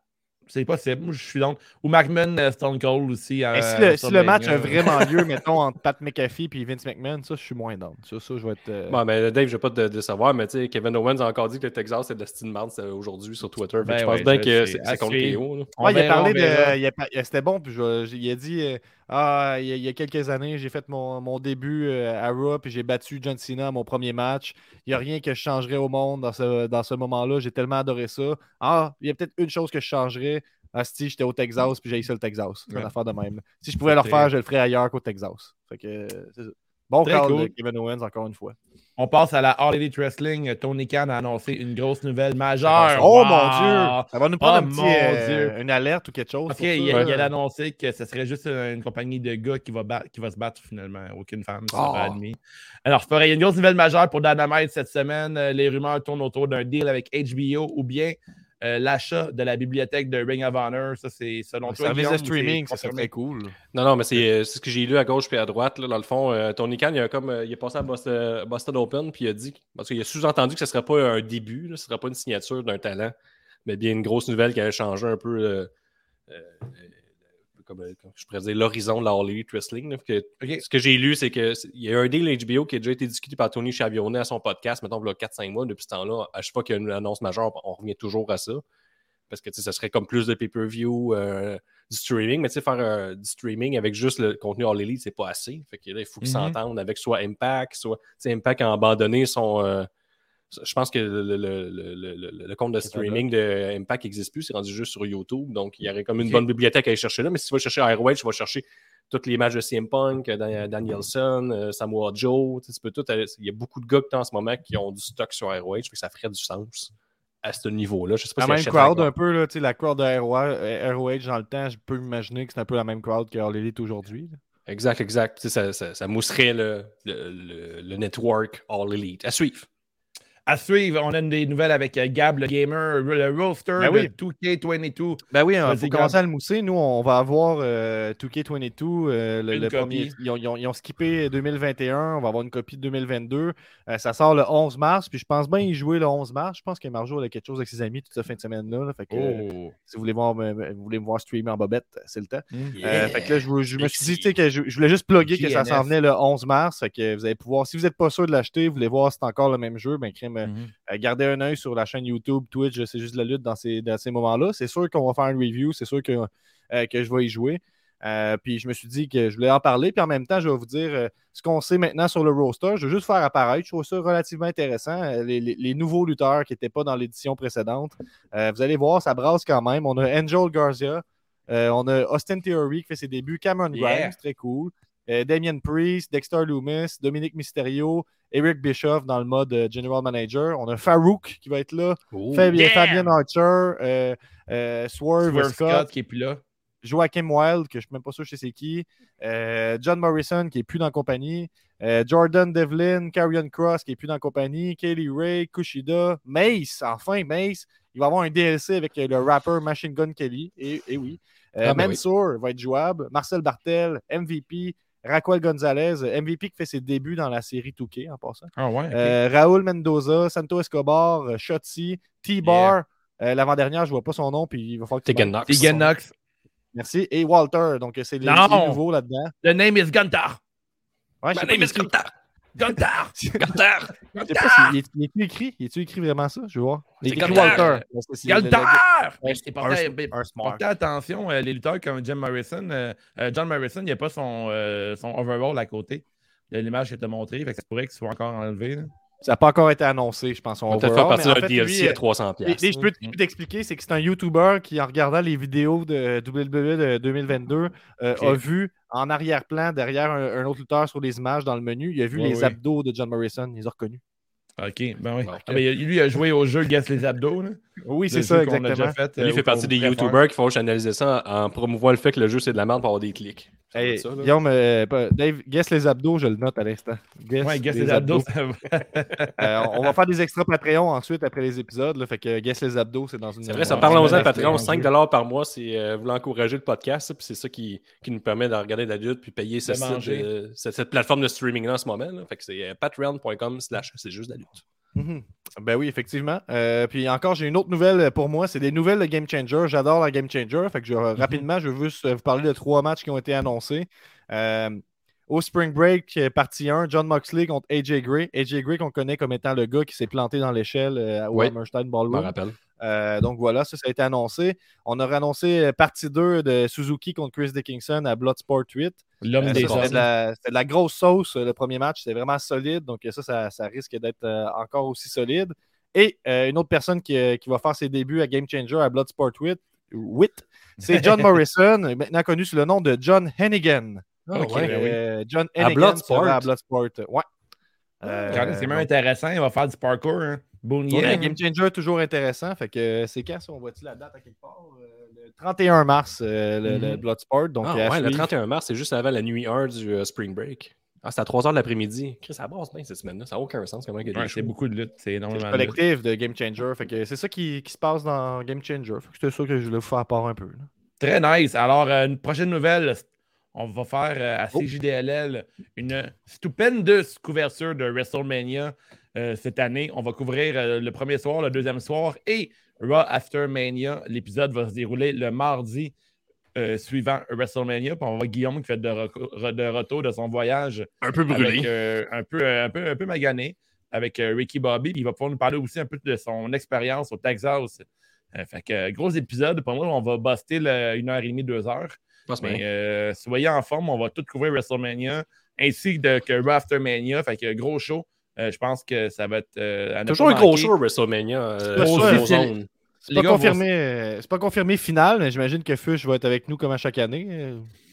Speaker 2: C'est possible. Moi, je suis donc. Ou McMahon, euh, Stone Cold aussi. à-
Speaker 3: Mais si, le, si le match a vraiment lieu, mettons, entre Pat McAfee et Vince McMahon, ça, je suis moins down. Ça, ça je vais être. euh,
Speaker 1: Bon, mais Dave, je vais pas te, savoir, mais tu sais, Kevin Owens a encore dit que le Texas, c'est de marde c'est aujourd'hui sur Twitter.
Speaker 2: Ben
Speaker 1: je pense
Speaker 2: ouais,
Speaker 1: bien que c'est c'est contre. KO.
Speaker 3: Ouais, il a parlé de. il a pa- C'était bon, puis je- il a dit euh, Ah, il y, a, il y a quelques années, j'ai fait mon, mon début euh, à Raw, puis j'ai battu John Cena à mon premier match. Il n'y a rien que je changerais au monde dans ce, dans ce moment-là. J'ai tellement adoré ça. Ah, il y a peut-être une chose que je changerais. Ah, si j'étais au Texas, puis j'ai ça le Texas. C'est une affaire de même. Si je pouvais le refaire, je le ferais ailleurs qu'au Texas. Fait que, ça. Bon
Speaker 2: Très
Speaker 3: call
Speaker 2: cool.
Speaker 3: de Kevin Owens, encore une fois.
Speaker 2: On passe à la All Elite Wrestling. Tony Khan a annoncé une grosse nouvelle majeure.
Speaker 3: Oh
Speaker 2: Wow!
Speaker 3: mon Dieu! Ça va nous prendre
Speaker 2: Oh,
Speaker 3: un petit,
Speaker 2: mon
Speaker 3: euh,
Speaker 2: Dieu.
Speaker 3: une alerte ou quelque chose.
Speaker 2: Parce
Speaker 3: pour
Speaker 2: qu'il
Speaker 3: ça.
Speaker 2: a, il a annoncé que ce serait juste une compagnie de gars qui va, bat- qui va se battre finalement. Aucune femme sera
Speaker 3: Oh.
Speaker 2: admise. Alors, c'est pareil, il y a une grosse nouvelle majeure pour Dynamite cette semaine. Les rumeurs tournent autour d'un deal avec HBO ou bien euh, l'achat de la bibliothèque de Ring of Honor. Ça, c'est selon
Speaker 3: Le
Speaker 2: toi.
Speaker 3: service
Speaker 2: Guillaume,
Speaker 3: de streaming,
Speaker 2: c'est
Speaker 3: ça serait
Speaker 2: confirmé?
Speaker 3: très cool.
Speaker 1: Non, non, mais c'est euh, c'est ce que j'ai lu à gauche puis à droite. Là, dans le fond, euh, Tony Khan, il, a comme, euh, il est passé à Boston, Boston Open, puis il a dit, parce qu'il a sous-entendu que ce ne serait pas un début, là, ce ne serait pas une signature d'un talent, mais bien une grosse nouvelle qui allait changer un peu, euh, comme, je pourrais dire, l'horizon de la All Elite Wrestling. là. Que-. Ce que j'ai lu, c'est qu'il y a un deal HBO qui a déjà été discuté par Tony Chavione à son podcast, mettons, il y a 4-5 mois. Depuis ce temps-là, à chaque fois qu'il y a une annonce majeure, on revient toujours à ça. Parce que ça serait comme plus de pay-per-view, euh, du streaming, mais faire euh, du streaming avec juste le contenu All Elite, c'est pas assez. Fait que là, il faut qu'ils
Speaker 2: Mhm.
Speaker 1: s'entendent avec soit Impact, soit Impact a abandonné son. Je pense que le, le- le- le- compte de streaming de Impact n'existe plus, c'est rendu juste sur YouTube. Donc, il y aurait comme une bonne bibliothèque à aller chercher là. Mais si tu vas chercher ROH, tu vas chercher tous les matchs de CM Punk, euh, Dan- Danielson, euh, Samoa Joe. Tu peux tout aller- Il y a beaucoup de gars que en ce moment qui ont du stock sur ROH, fait que ça ferait du sens à ce niveau-là. Je sais pas
Speaker 3: La
Speaker 1: si
Speaker 3: même crowd, un peu, là, tu sais, la crowd de ROH, euh, dans le temps, je peux imaginer que c'est un peu la même crowd que All Elite aujourd'hui.
Speaker 1: Exact, exact. Ça, ça, ça mousserait le, le, le- le network All Elite. À suivre.
Speaker 2: À suivre, on a des nouvelles avec euh, Gab, le gamer, le roster
Speaker 3: Ben oui.
Speaker 2: 2K22.
Speaker 3: Ben oui, il
Speaker 2: Vas-y,
Speaker 3: faut commencer à le mousser. Nous, on va avoir euh, 2K22, euh, le,
Speaker 2: Une
Speaker 3: le premier. Ils ont, ils ont- ils ont skippé 2021. On va avoir une copie de 2022. Euh, ça sort le 11 mars. Puis je pense bien y jouer le 11 mars. Je pense que Marjo a quelque chose avec ses amis toute cette fin de semaine-là. là. Fait que, euh,
Speaker 2: Oh.
Speaker 3: si vous voulez, voir, me- vous voulez me voir streamer en bobette, c'est le temps.
Speaker 2: Mm.
Speaker 3: Euh, fait que là, je, me suis dit
Speaker 1: Merci.
Speaker 3: tu sais, que je, je voulais juste plugger que ça s'en venait le 11 mars. Fait que vous allez pouvoir, si vous n'êtes pas sûr de l'acheter, vous voulez voir si c'est encore le même jeu, ben crème, euh,
Speaker 2: Mhm.
Speaker 3: euh, gardez un œil sur la chaîne YouTube, Twitch, c'est juste de la lutte dans ces, dans ces moments-là. C'est sûr qu'on va faire une review, c'est sûr que, euh, que je vais y jouer. Euh, puis je me suis dit que je voulais en parler, puis en même temps, je vais vous dire euh, ce qu'on sait maintenant sur le roster. Je vais juste faire apparaître. Je trouve ça relativement intéressant. Euh, les, les- les nouveaux lutteurs qui n'étaient pas dans l'édition précédente. Vous allez voir, ça brasse quand même. On a Angel Garcia, on a Austin Theory qui fait ses débuts, Cameron
Speaker 2: Yeah.
Speaker 3: Grimes, très cool. Euh, Damien Priest, Dexter Loomis, Dominique Mysterio, Eric Bischoff dans le mode euh, General Manager. On a Farouk qui va être là. Fabien,
Speaker 2: yeah!
Speaker 3: Fabien Archer, euh, euh, Swerve,
Speaker 2: Swerve
Speaker 3: Scott,
Speaker 2: Scott qui est plus là.
Speaker 3: Joachim Wild, que je ne suis même pas sûr je sais c'est qui, euh, John Morrison, qui n'est plus dans la compagnie, euh, Jordan Devlin, Carrion Cross, qui n'est plus dans la compagnie, Kaylee Ray, Kushida, Mace, enfin Mace. Il va avoir un DLC avec le rapper Machine Gun Kelly, et, et oui. Euh,
Speaker 1: Ah, ben oui.
Speaker 3: Mansour va être jouable, Marcel Bartel, MVP, Raquel Gonzalez, euh, MVP qui fait ses débuts dans la série 2K en passant.
Speaker 2: Ah ouais.
Speaker 3: Euh, Raoul Mendoza, Santo Escobar, euh, Shotzi, T-Bar. Euh, L'avant-dernière, je ne vois pas son nom, puis il va falloir que tu
Speaker 1: Tegan. Knox.
Speaker 2: Tegan Knox.
Speaker 3: Merci. Et Walter, donc c'est les, nouveaux là-dedans.
Speaker 2: The name is Guntar.
Speaker 3: Ouais, sais pas, il écrit- sais pas s'il- il est- il est-tu écri? Il est-tu écrit vraiment ça? Je vais voir. Il est écrit
Speaker 1: Gunter.
Speaker 3: Walter. C'est-.
Speaker 2: Portez attention, euh, les lutteurs comme Jim Morrison. euh, euh, John Morrison, il n'y a pas son, euh, son overall à côté de l'image que tu as montré. Fait que ça pourrait qu'il soit encore enlevé. là.
Speaker 3: Ça n'a pas encore été annoncé, je pense.
Speaker 1: On va peut-être faire partie d'un DLC
Speaker 3: lui,
Speaker 1: à
Speaker 3: euh,
Speaker 1: 300$.
Speaker 3: Et- et je peux je peux t'expliquer, c'est que c'est un YouTuber qui, en regardant les vidéos de WWE de 2022, euh,
Speaker 2: Ok.
Speaker 3: a vu en arrière-plan, derrière un, un autre lutteur sur les images dans le menu, il a vu
Speaker 2: Ouais,
Speaker 3: les abdos de John Morrison. Il les a reconnus.
Speaker 2: OK, ben oui. Ah, ben, lui, il a joué au jeu Guess les abdos. là.
Speaker 3: Oui, c'est ça,
Speaker 2: qu'on a
Speaker 3: exactement.
Speaker 2: déjà fait, euh,
Speaker 1: Lui, il fait
Speaker 2: ou qu'on
Speaker 1: partie des. YouTubers qui font juste analyser ça en, en promouvant le fait que le jeu c'est de la merde pour avoir des clics.
Speaker 3: Hey,
Speaker 1: ça.
Speaker 3: Guillaume, euh, Dave, guess les abdos, je le note à l'instant. Guess
Speaker 2: Ouais, Guess les abdos.
Speaker 3: Euh, on va faire des extra Patreon ensuite après les épisodes. Là, fait que guess les abdos, c'est dans une.
Speaker 1: C'est vrai, ça
Speaker 2: Ouais,
Speaker 1: parle aux
Speaker 2: ouais,
Speaker 1: Patreon,
Speaker 2: c'est
Speaker 1: 5$ par mois, c'est euh, vouloir encourager le podcast, puis c'est ça qui, qui nous permet de regarder la lutte puis payer ce
Speaker 2: De
Speaker 1: site,
Speaker 2: manger.
Speaker 1: euh, cette, cette plateforme de streaming-là en ce moment. là. Fait que c'est euh, patreon.com slash c'est juste la lutte.
Speaker 3: Mhm. Ben oui, effectivement. Euh, puis encore, j'ai une autre nouvelle pour moi. C'est des nouvelles de Game Changer. J'adore la Game Changer. Fait que je- rapidement, je veux juste vous parler de trois matchs qui ont été annoncés. Euh, au Spring Break, euh, partie 1, John Moxley contre AJ Gray. AJ Gray qu'on connaît comme étant le gars qui s'est planté dans l'échelle euh, au
Speaker 1: Oui.
Speaker 3: Hammerstein Ballroom.
Speaker 1: rappelle.
Speaker 3: Donc voilà, ça, ça a été annoncé. On a annoncé partie 2 de Suzuki contre Chris Dickinson à Bloodsport 8.
Speaker 2: L'homme
Speaker 3: Euh,
Speaker 2: des
Speaker 3: C'était de, la, c'était de la grosse sauce, euh, le premier match. C'était vraiment solide. Donc, euh, ça, ça, ça risque d'être encore aussi solide. Et euh, une autre personne qui, qui va faire ses débuts à Game Changer à Bloodsport 8, 8 c'est John Morrison, maintenant connu sous le nom de John Hennigan.
Speaker 1: Ah, ouais.
Speaker 2: ben oui.
Speaker 3: John
Speaker 1: À
Speaker 3: Hennigan
Speaker 1: Bloodsport.
Speaker 3: sera à Bloodsport. Ouais. Euh,
Speaker 2: Regardez, c'est même
Speaker 3: donc,
Speaker 2: intéressant. Il va faire du parkour. Hein.
Speaker 3: Ouais, Game Changer, toujours intéressant. Fait que c'est quand ça? On voit-tu la date à quelque part? Euh, le 31 mars, euh, le, le
Speaker 2: Mhm.
Speaker 3: Bloodsport. Donc,
Speaker 1: Ah,
Speaker 3: à
Speaker 1: ouais, le
Speaker 3: suivre.
Speaker 1: 31 mars, c'est juste avant la nuit 1 du euh, Spring Break. Ah, c'est à 3 h de l'après-midi. Chris, ça brasse bien cette semaine-là. Ça n'a aucun sens comment il y a des
Speaker 2: Ouais, c'est beaucoup de lutte. C'est
Speaker 3: le
Speaker 2: énormément
Speaker 3: collectif de Game Changer. Fait que c'est ça qui, qui se passe dans Game Changer. C'était ça que je voulais vous faire part un peu. là.
Speaker 2: Très nice. Alors, euh, une prochaine nouvelle, on va faire euh, à
Speaker 3: Oh.
Speaker 2: CJDLL une stupendeuse couverture de WrestleMania euh, cette année. On va couvrir euh, le premier soir, le deuxième soir et Raw After Mania. L'épisode va se dérouler le mardi euh, suivant WrestleMania. Puis on va voir Guillaume qui fait de, retour de son voyage
Speaker 1: Un peu
Speaker 2: avec, euh, un, peu, un, peu, un peu magané avec Ricky Bobby. Puis il va pouvoir nous parler aussi un peu de son expérience au Texas. Fait que gros épisode. Pour moi, on va buster le- une heure et demie, deux heures. Mais euh, soyez en forme, on va tout couvrir WrestleMania ainsi de, que Raw After Mania. Fait que gros show. Euh, je pense que ça va être. euh,
Speaker 1: Toujours un gros show, WrestleMania. euh,
Speaker 2: C'est-
Speaker 3: pas, confirmé, c'est pas confirmé final, mais j'imagine que Fush va être avec nous comme à chaque année.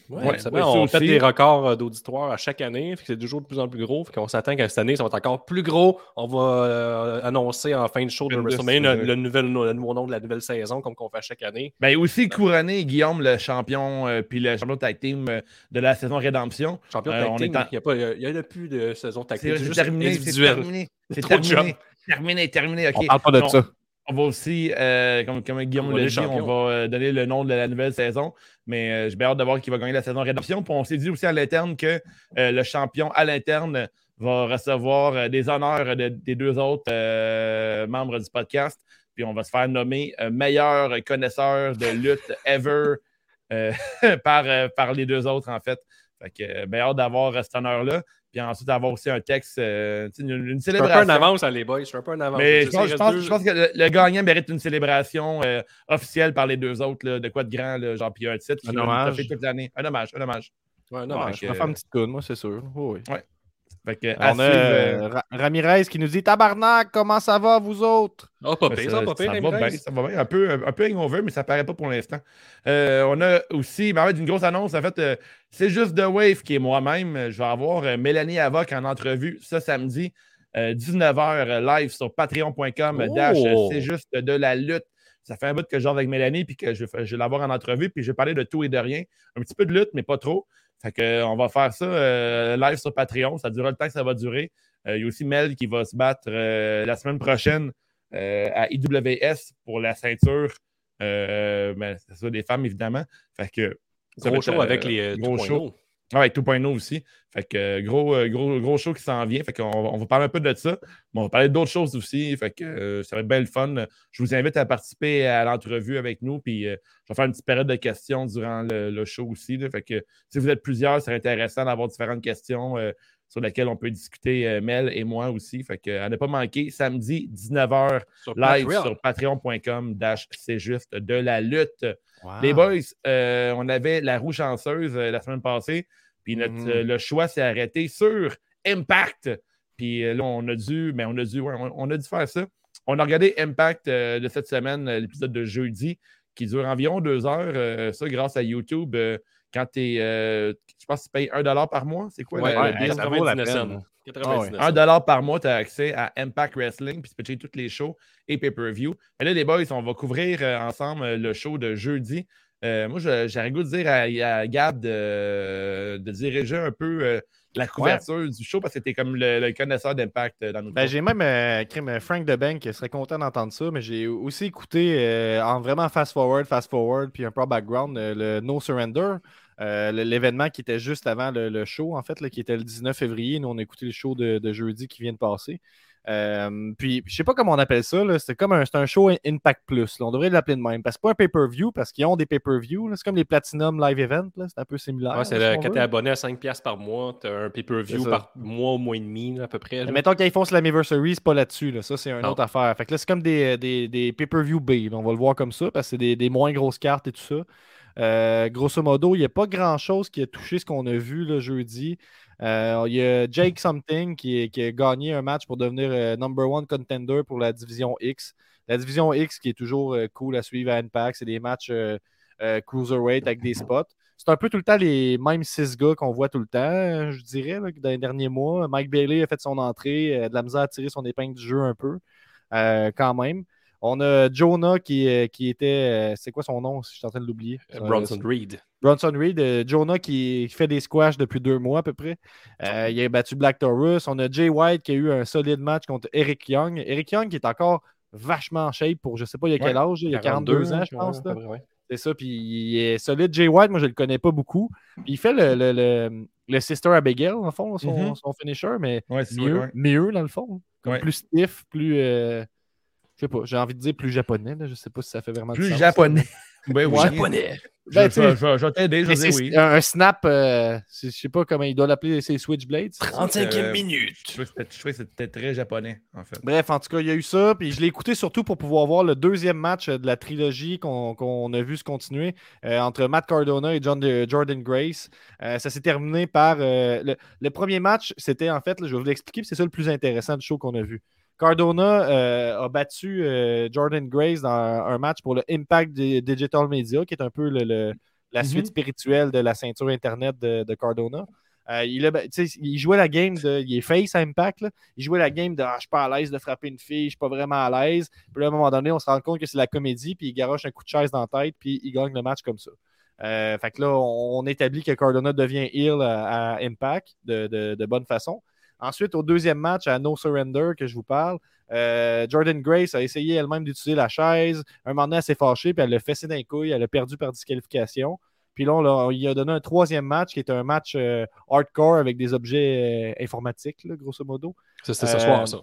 Speaker 1: Ouais,
Speaker 2: Ouais,
Speaker 1: ça
Speaker 2: ouais,
Speaker 1: va,
Speaker 2: ça
Speaker 1: on fait des records euh, d'auditoire à chaque année. fait que C'est toujours de plus en plus gros. Fait qu'on s'attend qu'à cette année, ça va être encore plus gros. On va euh, annoncer en fin de show de WrestleMania le,
Speaker 2: ce-
Speaker 1: le nouvel, le nouveau nom de la nouvelle saison, comme qu'on fait à chaque année.
Speaker 2: Ben, aussi couronné Guillaume, le champion, euh, puis le champion tag team euh, de la saison Rédemption.
Speaker 1: Champion
Speaker 2: Euh,
Speaker 1: tag team,
Speaker 2: en-
Speaker 1: il n'y y a- plus de saison tag
Speaker 2: C'est
Speaker 1: team. C'est
Speaker 2: c'est
Speaker 1: juste
Speaker 2: terminé, c'est terminé. C'est terminé. Terminé, terminé. OK.
Speaker 3: On parle pas de
Speaker 2: On-
Speaker 3: ça.
Speaker 2: On va aussi, euh, comme, comme Guillaume l'a dit, on va euh, donner le nom de la nouvelle saison. Mais euh, j'ai bien hâte de voir qui va gagner la saison Rédemption. Puis on s'est dit aussi à l'interne que euh, le champion à l'interne va recevoir des honneurs de- des deux autres membres du podcast. Puis on va se faire nommer meilleur connaisseur de lutte ever par, par les deux autres, en fait. Fait que euh, bien hâte d'avoir euh, cet honneur-là. Puis ensuite, avoir aussi un texte, euh, une, une
Speaker 1: Je suis un
Speaker 2: célébration.
Speaker 1: peu en avance, hein, les boys. Je suis un peu en avance.
Speaker 2: Mais
Speaker 1: Je
Speaker 2: pense,
Speaker 1: il
Speaker 2: je
Speaker 1: reste
Speaker 2: pense-
Speaker 1: deux-
Speaker 2: je pense que le, le gagnant mérite une célébration euh, officielle par les deux autres, là, de quoi de grand, là, genre, puis un titre
Speaker 3: Un hommage.
Speaker 2: toute l'année. Un hommage, un hommage.
Speaker 1: Ouais,
Speaker 3: Ouais,
Speaker 1: non, mais
Speaker 3: je vais faire une petite toune, moi, c'est sûr. Oui, oui.
Speaker 2: Fait que,
Speaker 3: On a euh,
Speaker 2: euh,
Speaker 3: Ra- Ramirez qui nous dit Tabarnak, comment ça va, vous autres?
Speaker 1: Ah, pas
Speaker 2: ça,
Speaker 1: pire, ça, pas pire,
Speaker 2: ça va bien, ça va bien. Un peu, un, peu hangover, mais ça paraît pas pour l'instant. Euh, on a aussi, mais en fait, une grosse annonce. En fait, euh, c'est juste The Wave qui est moi-même. Je vais avoir euh, Mélanie Avoc en entrevue ce samedi, euh, 19h live sur patreon.com.
Speaker 1: Oh!
Speaker 2: Dash, c'est juste de la lutte. Ça fait un bout que je joue avec Mélanie puis que je, vais- je vais l'avoir en entrevue. Puis je vais parler de tout et de rien. Un petit peu de lutte, mais pas trop. Fait que, euh, on va faire ça euh, live sur Patreon. Ça durera le temps que ça va durer. Euh, il y a aussi Mel qui va se battre euh, la semaine prochaine à IWS pour la ceinture. Euh, ben, c'est ça, des femmes, évidemment. Fait que,
Speaker 1: Gros
Speaker 2: être,
Speaker 1: show avec les
Speaker 2: gros
Speaker 1: 2.0.
Speaker 2: show. Ah ouais, 2.0 aussi. Fait que euh, gros, euh, gros, gros show qui s'en vient. Fait qu'on on va parler un peu de ça. Mais on va parler d'autres choses aussi. Fait que euh, ça va être bien le fun. Je vous invite à participer à l'entrevue avec nous. Puis je vais faire une petite période de questions durant le, show aussi. Fait que si vous êtes plusieurs, c'est intéressant d'avoir différentes questions sur lesquelles on peut discuter, euh, Mel et moi aussi. Fait que à ne pas manquer, samedi, 19h,
Speaker 1: Sur
Speaker 2: live
Speaker 1: Patreon.
Speaker 2: sur patreon.com dash c'est juste de la lutte.
Speaker 3: Wow.
Speaker 2: Les boys, euh, on avait la roue chanceuse euh, la semaine passée, puis notre, euh, le choix s'est arrêté sur Impact. Puis là, on a dû, mais on a dû, ouais, on, on a dû faire ça. On a regardé Impact de cette semaine, l'épisode de jeudi, qui dure environ deux heures. ça, grâce à YouTube. Euh, quand tu es, je pense que tu payes un dollar par mois. C'est quoi?
Speaker 1: Ouais,
Speaker 3: ouais,
Speaker 2: le
Speaker 3: la
Speaker 1: 99
Speaker 3: peine.
Speaker 1: cents. 99
Speaker 2: Un dollar par mois, tu as accès à Impact Wrestling, puis tu peux checker tous les shows et pay-per-view. Et là, les boys, on va couvrir euh, ensemble euh, le show de jeudi. Euh, moi, j'aurais le goût de dire à, à Gab de, de diriger un peu euh, la couverture du show parce que tu es comme le, le connaisseur d'Impact euh, dans notre
Speaker 3: Ben, j'ai même euh, crime, euh, Frank DeBank qui serait content d'entendre ça, mais j'ai aussi écouté euh, en vraiment fast-forward, fast-forward, puis un peu en background, euh, le No Surrender, l'événement qui était juste avant le, le show, en fait, là, qui était le 19 février. Nous, on a écouté le show de, de jeudi qui vient de passer. Euh, puis, je sais pas comment on appelle ça, c'était comme un, c'est un show Impact Plus. là. On devrait l'appeler de même. Parce que c'est pas un pay-per-view, parce qu'ils ont des pay-per-view. C'est comme les Platinum Live Event. C'est un peu similaire.
Speaker 1: Ouais, c'est
Speaker 3: si
Speaker 1: quand t'es abonné à 5$ par mois, t'as un
Speaker 3: C'est
Speaker 1: pay-per-view par mois ou mois et demi, là, à peu près. là.
Speaker 3: Mais mettons qu'ils font Slammiversary, c'est pas là-dessus. Là. Ça, c'est une
Speaker 1: Non.
Speaker 3: autre affaire. Fait que là, c'est comme des, des, des pay-per-view B. On va le voir comme ça parce que c'est des, des moins grosses cartes et tout ça. Euh, grosso modo, il n'y a pas grand-chose qui a touché ce qu'on a vu le jeudi. Euh, Il y a Jake Something qui, a gagné un match pour devenir euh, number one contender pour la division X. La division X qui est toujours cool à suivre à Impact. C'est des matchs cruiserweight avec des spots. c'est un peu tout le temps les mêmes six gars qu'on voit tout le temps, je dirais, dans les derniers mois. Mike Bailey a fait son entrée, de la misère à tirer son épingle du jeu un peu, quand même. On a Jonah qui, euh, qui était. euh, c'est quoi son nom? Je suis en train de l'oublier?
Speaker 1: Euh, Bronson Reed.
Speaker 3: Bronson Reed, Jonah qui fait des squash depuis deux mois à peu près. Euh, il a battu Black Taurus. On a Jay White qui a eu un solide match contre Eric Young. Eric Young qui est encore vachement en shape pour je sais pas il y a quel âge, il y a 42 ans, je pense. là.
Speaker 1: Ouais, ouais.
Speaker 3: C'est ça, puis il est solide. Jay White, moi je le connais pas beaucoup. Puis il fait le, le, le, le Sister Abigail, en fond, son,
Speaker 2: Mhm.
Speaker 3: son finisher, mais
Speaker 2: Ouais,
Speaker 3: mieux,
Speaker 2: ouais.
Speaker 3: mieux dans le fond. Comme
Speaker 2: Ouais.
Speaker 3: plus stiff, plus. euh, je sais pas, j'ai envie de dire plus japonais. Là. Je sais pas si ça fait vraiment du
Speaker 2: Plus
Speaker 3: sens.
Speaker 2: japonais. Oui, oui.
Speaker 1: Japonais.
Speaker 2: Je,
Speaker 3: Ben,
Speaker 2: je- je- t'aider, oui.
Speaker 3: un, un snap, euh, je sais pas comment il doit l'appeler, c'est Switchblade. c'est ça?
Speaker 1: 35e
Speaker 2: Euh,
Speaker 1: minute.
Speaker 2: Je trouvais que c'était- très japonais, en fait.
Speaker 3: Bref, en tout cas, il y a eu ça. Puis je l'ai écouté surtout pour pouvoir voir le deuxième match euh, de la trilogie qu'on a vu se continuer euh, entre Matt Cardona et John de- Jordan Grace. Euh, ça s'est terminé par. euh, le, le premier match, c'était en fait, là, je vais vous l'expliquer, puis c'est ça le plus intéressant du show qu'on a vu. Cardona euh, a battu euh, Jordan Grace dans un, match pour le Impact Di- Digital Media, qui est un peu le- le- la
Speaker 2: Mhm.
Speaker 3: suite spirituelle de la ceinture Internet de, de Cardona. Euh, il, a- jouait la game de. Il est face à Impact. là. Il jouait la game de ah, je suis pas à l'aise de frapper une fille, je suis pas vraiment à l'aise. Puis là, à un moment donné, on se rend compte que c'est la comédie, puis il garoche un coup de chaise dans la tête, puis il gagne le match comme ça. Euh, fait que là, on, on établit que Cardona devient heel à, à Impact de, de- de bonne façon. Ensuite, au deuxième match, à No Surrender, que je vous parle, euh, Jordan Grace a essayé elle-même d'utiliser la chaise. Un moment donné, elle s'est fâchée, puis elle l'a fessé d'un couille, elle a perdu par disqualification. Puis là, on, lui a donné un troisième match qui est un match euh, hardcore avec des objets euh, informatiques, là, grosso modo.
Speaker 1: Ça, C'était ce soir, ça.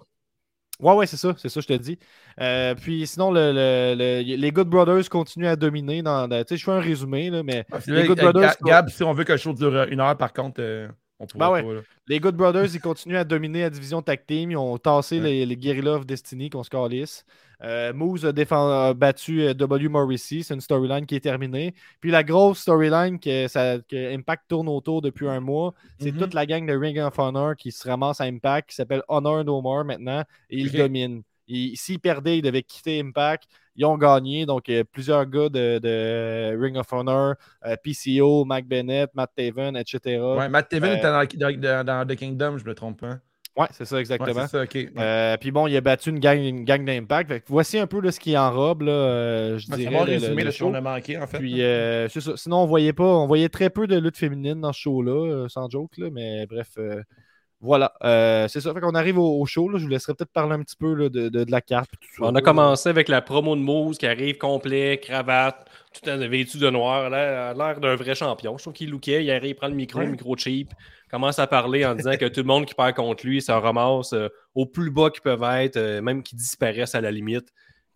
Speaker 3: Ouais, ouais, c'est ça, c'est ça, je te dis. Euh, puis sinon, le, le- le- les Good Brothers continuent à dominer. Dans, dans- tu sais, je fais un résumé, là, mais
Speaker 2: Ah,
Speaker 3: les
Speaker 2: là,
Speaker 3: Good
Speaker 2: euh,
Speaker 3: Brothers,
Speaker 2: Ga- Gab, si on veut que le show dure une heure, par contre, euh, on
Speaker 3: Ben ouais.
Speaker 2: pas.
Speaker 3: les Good Brothers, ils continuent à dominer la division tag team. Ils ont tassé
Speaker 2: Ouais.
Speaker 3: les, les Guerrilla of Destiny qu'on se calisse. Euh, Moose a, défend- a battu euh, W. Morrissey. C'est une storyline qui est terminée. Puis la grosse storyline que, ça, que Impact tourne autour depuis un mois, c'est
Speaker 2: Mhm.
Speaker 3: toute la gang de Ring of Honor qui se ramasse à Impact, qui s'appelle Honor No More maintenant, et ils dominent. S'ils perdaient, ils devaient quitter Impact. Ils ont gagné. Donc, euh, plusieurs gars de, de Ring of Honor, euh, PCO, Mac Bennett, Matt Taven, etc.
Speaker 2: Ouais, Matt Taven
Speaker 3: Euh,
Speaker 2: était dans, dans- dans The Kingdom, je me trompe pas.
Speaker 3: Ouais, c'est ça, exactement.
Speaker 2: ça.
Speaker 3: Euh, puis bon, il a battu une gang, une gang d'Impact. Voici un peu là, ce qui enrobe, là, euh, je
Speaker 2: Ouais,
Speaker 3: dirais.
Speaker 2: va
Speaker 3: le-
Speaker 2: résumer
Speaker 3: le show.
Speaker 2: On a manqué, en fait.
Speaker 3: Puis, euh, c'est ça. Sinon, on voyait pas, on voyait très peu de lutte féminine dans ce show-là, sans joke, là, mais bref, euh, voilà. Euh, c'est ça. Fait qu'on arrive au, au show. Là. Je vous laisserai peut-être parler un petit peu là, de, de- de la carte. tout ça,
Speaker 1: On a commencé avec la promo de Moose qui arrive complet, cravate, tout en vêtu de noir, l'air d'un vrai champion. Je trouve qu'il lookait, il arrive, il prend le micro,
Speaker 2: Ouais.
Speaker 1: le micro cheap, commence à parler en disant que tout le monde qui perd contre lui, ça ramasse euh, au plus bas qu'ils peuvent être, euh, même qu'ils disparaissent à la limite.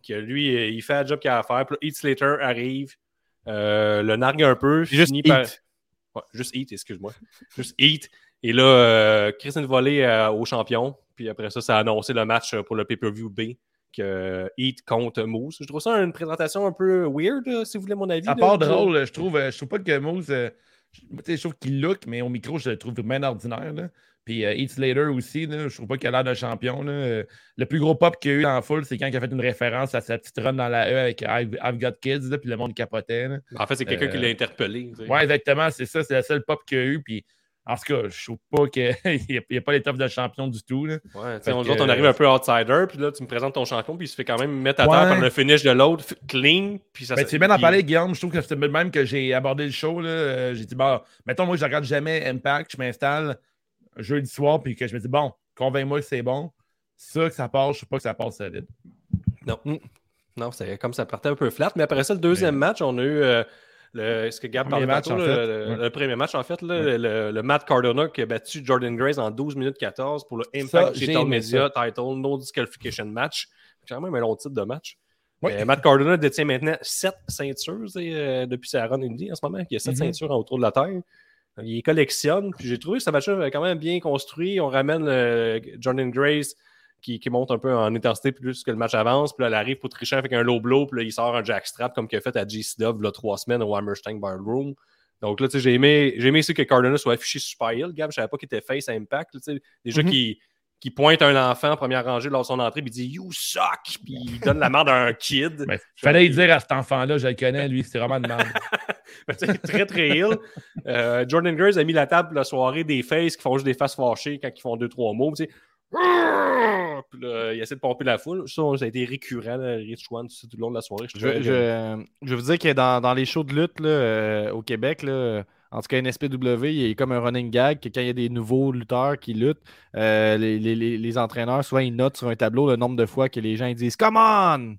Speaker 1: Que lui, il fait le job qu'il a à faire. Puis Heath Slater arrive, le nargue un peu,
Speaker 3: Juste
Speaker 1: finit par.
Speaker 3: Heath.
Speaker 1: Ouais, juste Heat, excuse-moi. Juste Heat. Et là, euh, Volée euh, au champion. Puis après ça, ça a annoncé le match euh, pour le pay-per-view B que euh, Heat contre Moose. Je trouve ça une présentation un peu weird, si vous voulez mon avis.
Speaker 2: À part drôle, je trouve, je trouve pas que Moose. je, trouve qu'il look, mais au micro, je le trouve bien ordinaire. Là. Puis euh, Heath Slater aussi, là, je trouve pas qu'il a l'air d'un champion. Là. Le plus gros pop qu'il y a eu dans la foule, c'est quand il a fait une référence à sa petite run dans la E avec I've, I've Got Kids, là, puis le monde capotait.
Speaker 1: En fait, c'est quelqu'un qui l'a interpellé. tu sais.
Speaker 2: Ouais, exactement, c'est ça, c'est la seule pop qu'il y a eu. Puis en tout cas, je trouve pas qu'il n'y a, pas l'étoffe de champion du tout. Là.
Speaker 1: Ouais, sais, on,
Speaker 2: que,
Speaker 1: autres, on arrive un peu outsider, puis là, tu me présentes ton champion, puis il se fait quand même mettre à terre
Speaker 2: Ouais.
Speaker 1: par le finish de l'autre, clean, puis ça
Speaker 2: Ben, tu viens d'en
Speaker 1: puis-
Speaker 2: parler, Guillaume. Je trouve que c'est le même que j'ai abordé le show. là. Euh, J'ai dit, bon, mettons, moi, je regarde jamais Impact, je m'installe jeudi soir, puis que je me dis, bon, convainc-moi que c'est bon. Ça, que ça passe, je sais pas que ça passe solide.
Speaker 1: Non. Non, c'est comme ça partait un peu flat. Mais après ça, le deuxième match, on a eu euh, le, ce que Gab
Speaker 2: Premier
Speaker 1: parlait
Speaker 2: match,
Speaker 1: tantôt,
Speaker 2: en
Speaker 1: le,
Speaker 2: fait.
Speaker 1: le-
Speaker 2: Ouais.
Speaker 1: le premier match, en fait, là,
Speaker 2: Ouais.
Speaker 1: le, le Matt Cardona qui a battu Jordan Grace en 12 minutes 14 pour le Impact Digital Media Title No Disqualification Match. C'est quand même un long titre de match. Euh, Matt Cardona détient maintenant 7 ceintures euh, depuis sa run indie en ce moment. Il y a 7
Speaker 2: Mhm.
Speaker 1: ceintures autour de la Terre. Il collectionne. Puis j'ai trouvé que ce match-là quand même bien construit. On ramène euh, Jordan Grace qui, qui monte un peu en intensité plus que le match avance. Puis là, elle arrive pour tricher avec un low blow. Puis là, il sort un jackstrap comme qu'il a fait à GCW là, trois semaines au Hammerstein Ballroom. Donc là, tu sais, j'ai aimé, j'ai aimé aussi que Cardona soit affiché super heel. Gab, je savais pas qu'il était face à Impact. là, déjà
Speaker 2: Mhm.
Speaker 1: qu'il qui pointe un enfant en première rangée lors de son entrée, puis il dit You suck! Puis il donne la merde à un kid.
Speaker 2: Ben, fallait lui dire à cet enfant-là, je le connais, lui, c'est vraiment de merde.
Speaker 1: Ben, tu sais, très, très ill. Euh, Jordan Grace a mis la table pour la soirée des faces qui font juste des faces fâchées quand ils font deux, trois mots. Puis là, il essaie de pomper la foule. Ça, ça a été récurrent, là, Rich One, tout le long de la soirée. Je,
Speaker 3: Je, je, je veux dire que dans, dans les shows de lutte là, euh, au Québec, là, en tout cas NSPW, il y a comme un running gag que quand il y a des nouveaux lutteurs qui luttent, euh, les, les- les- les entraîneurs, souvent, ils notent sur un tableau le nombre de fois que les gens ils disent Come on!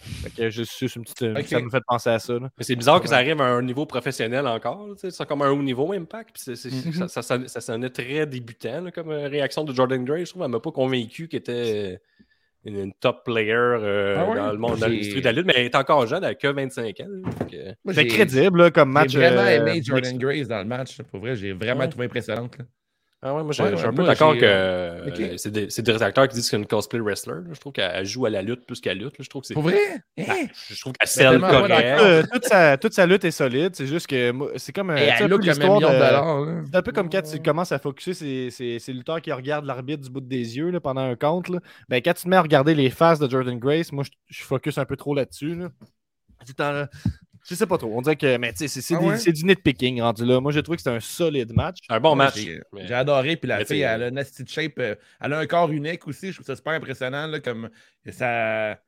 Speaker 3: Fait que juste, juste une petite. Ça me fait penser à ça. là.
Speaker 1: Mais c'est bizarre que ça arrive à un niveau professionnel encore. C'est comme un haut niveau Impact. Puis c'est- c'est-
Speaker 2: Mhm.
Speaker 1: ça, ça, sonnait- ça sonnait très débutant là, comme euh, réaction de Jordan Gray. Je trouve qu'elle m'a pas convaincu qu'elle était une, une top player euh,
Speaker 2: Ah ouais?
Speaker 1: dans le monde, dans l'industrie de la lutte. Mais elle est encore jeune, elle a que 25 ans.
Speaker 2: Moi,
Speaker 3: C'est crédible là, comme match.
Speaker 2: J'ai vraiment
Speaker 3: euh,
Speaker 2: aimé Jordan. Grace dans le match. Pour vrai, j'ai vraiment
Speaker 1: Ouais.
Speaker 2: trouvé impressionnante.
Speaker 1: Ah ouais, moi, je
Speaker 2: Ouais,
Speaker 1: je suis un peu d'accord que
Speaker 2: euh, ok.
Speaker 1: c'est des, c'est des acteurs qui disent que c'est une cosplay wrestler. là. Je trouve qu'elle joue à la lutte plus qu'à la lutte. là. Je trouve que c'est.
Speaker 2: Pour vrai? Hein?
Speaker 1: Je trouve qu'elle scelle
Speaker 2: tellement pas
Speaker 1: correct.
Speaker 3: Euh, toute, sa, toute sa lutte est solide. C'est juste que c'est comme un,
Speaker 2: Hey,
Speaker 3: peu l'histoire
Speaker 2: de.
Speaker 3: C'est un peu comme quand tu commences à focuser ces, ces, ces lutteurs qui regardent l'arbitre du bout des yeux là, pendant un compte. Ben, quand tu te mets à regarder les faces de Jordan Grace, moi, je, je focus un peu trop là-dessus. Là. Je sais pas trop. On dirait que mais, tu sais, c'est c'est
Speaker 2: Ah ouais?
Speaker 3: c'est du nitpicking rendu là. Moi, j'ai trouvé que c'était un solide match.
Speaker 1: Un bon match.
Speaker 2: J'ai
Speaker 1: Mais-
Speaker 2: adoré. Puis la
Speaker 1: Mais
Speaker 2: fille, elle a une nasty de shape. euh, Elle a un corps unique aussi. Je trouve ça super impressionnant. Là, comme ça.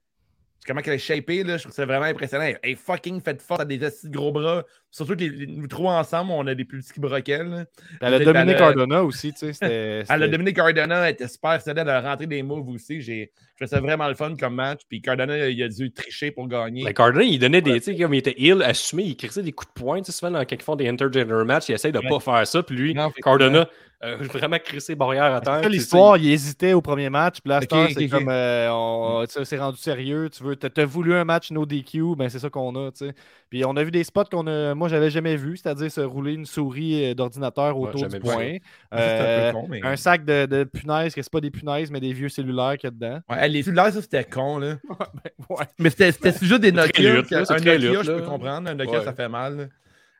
Speaker 2: Comment qu'elle est shapée, là, je trouve ça vraiment impressionnant. Elle est fucking faite forte, elle a des assis de gros bras. Surtout que les- les- nous trois ensemble, on a des plus petits broquels.
Speaker 3: Elle a
Speaker 2: Elle
Speaker 3: dominé Cardona aussi. tu sais,
Speaker 2: Elle a dominé Cardona, elle était super solide, elle a rentré des moves aussi. J'ai je trouvais ça vraiment le fun comme match. Puis Cardona, il a dû tricher pour gagner.
Speaker 1: Mais Cardona, il donnait des. Tu sais, comme il était ill, assumé, il crissait des coups de poing. Tu sais, souvent, dans- quand ils font des intergender matchs, il essaie de
Speaker 2: Ouais.
Speaker 1: pas faire ça. Puis lui,
Speaker 2: Non.
Speaker 1: Cardona, a vraiment crissé barrière à terre.
Speaker 3: L'histoire, il hésitait au premier match. Puis là, à cette
Speaker 2: Ok,
Speaker 3: heure,
Speaker 2: ok,
Speaker 3: c'est comme euh, on- tu sais, c'est rendu sérieux. Tu veux, t'as, voulu un match no DQ, ben c'est ça qu'on a. tu sais. Puis on a vu des spots qu'on a, moi j'avais jamais vu, c'est-à-dire se rouler une souris euh, d'ordinateur
Speaker 1: Ouais,
Speaker 3: autour du
Speaker 1: vu ça.
Speaker 3: point. Euh,
Speaker 2: un peu con, mais.
Speaker 3: un sac de, de punaises, que c'est pas des punaises, mais des vieux cellulaires qu'il y a dedans.
Speaker 2: Ouais, les cellulaires, ça c'était con, là.
Speaker 3: Ouais.
Speaker 2: Mais c'était c'était juste des Nokia.
Speaker 1: lutte, là, c'est
Speaker 2: un Nokia,
Speaker 1: lutte,
Speaker 2: je peux comprendre. Un Nokia,
Speaker 1: Ouais.
Speaker 2: ça fait mal.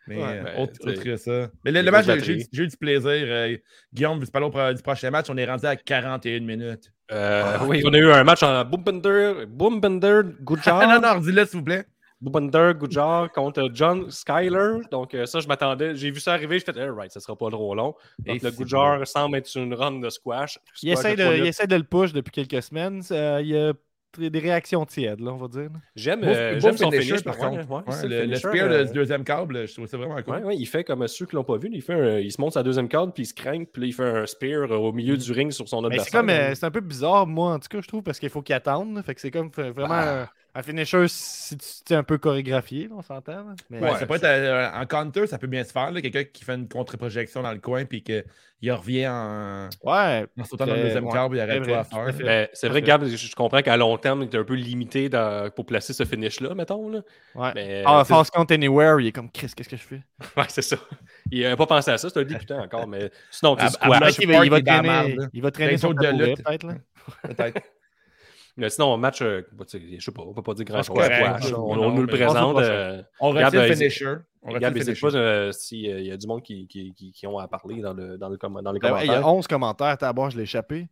Speaker 2: Mais
Speaker 3: Ouais,
Speaker 2: euh,
Speaker 1: ben,
Speaker 2: autre, que ça. Mais le, match, j'ai eu du plaisir. Euh, Guillaume, au pro- du prochain match, on est rendu à 41 minutes.
Speaker 1: Euh, oui, on a eu un match en Boombender, Boombender,
Speaker 2: Ah
Speaker 1: Gujar,
Speaker 2: non, non, dis-le, s'il vous plaît.
Speaker 1: Boombender, Gujar contre John Skyler. Donc, euh, ça, je m'attendais. J'ai vu ça arriver. Je fais, eh, right, ça sera pas trop long. Donc,
Speaker 2: Et
Speaker 1: le
Speaker 2: c'est
Speaker 1: Gujar semble être une run de squash.
Speaker 3: Il essaie, de, il essaie de le push depuis quelques semaines. Il y a des réactions tièdes, là, on va dire.
Speaker 1: J'aime euh, son
Speaker 2: finisher,
Speaker 1: finish,
Speaker 2: par contre.
Speaker 1: ouais,
Speaker 2: Ouais,
Speaker 1: c'est
Speaker 2: le, le spear
Speaker 1: euh,
Speaker 2: du deuxième câble, je trouve ça vraiment cool.
Speaker 1: Ouais, ouais, il fait comme ceux qui l'ont pas vu. Il, fait un- il se monte sa deuxième corde, puis il se craint, puis il fait un spear euh, au milieu du ring sur son
Speaker 3: Mais
Speaker 1: adversaire.
Speaker 3: c'est comme euh, c'est un peu bizarre, moi, en tout cas, je trouve, parce qu'il faut qu'il attende. Fait que c'est comme vraiment
Speaker 2: Ah.
Speaker 3: Un, finisher si tu tu un peu chorégraphié, on s'entend. Mais,
Speaker 2: Ouais,
Speaker 1: Ouais,
Speaker 2: ça peut être euh, en counter, ça peut bien se faire. Quelqu'un qui fait une contre-projection dans le coin puis qu'il revient en,
Speaker 3: ouais,
Speaker 2: en sautant dans le deuxième
Speaker 3: ouais,
Speaker 2: câble, il arrête pas à
Speaker 3: tout à
Speaker 2: faire.
Speaker 1: Ben, c'est vrai, Gab, je, comprends qu'à long terme, il est un peu limité dans- pour placer ce finish-là, mettons. Là.
Speaker 3: ouais.
Speaker 1: Mais,
Speaker 3: Ah,
Speaker 1: euh, c'est-
Speaker 3: Fast Count Anywhere, il est comme Chris, qu'est-ce que je fais?
Speaker 1: ouais, c'est ça. Il n'a pas pensé à ça, c'est un débutant encore, mais sinon, tu
Speaker 2: À-
Speaker 1: sais,
Speaker 3: il, va, traîner, il va traîner peut-être.
Speaker 1: Mais sinon, match, euh, bah, je sais pas, on peut pas dire grand-chose.
Speaker 2: c'est
Speaker 1: on, on nous le
Speaker 2: mais-
Speaker 1: présente. Euh,
Speaker 2: On retient le
Speaker 1: euh,
Speaker 2: finisher. On le
Speaker 1: n'hésite
Speaker 2: finisher.
Speaker 1: pas euh, s'il y a du monde qui, qui, qui, qui ont à parler dans, le, dans, le, dans les
Speaker 3: Ben ouais, Il y a
Speaker 1: commentaires.
Speaker 3: 11 commentaires, tabac, je l'ai échappé.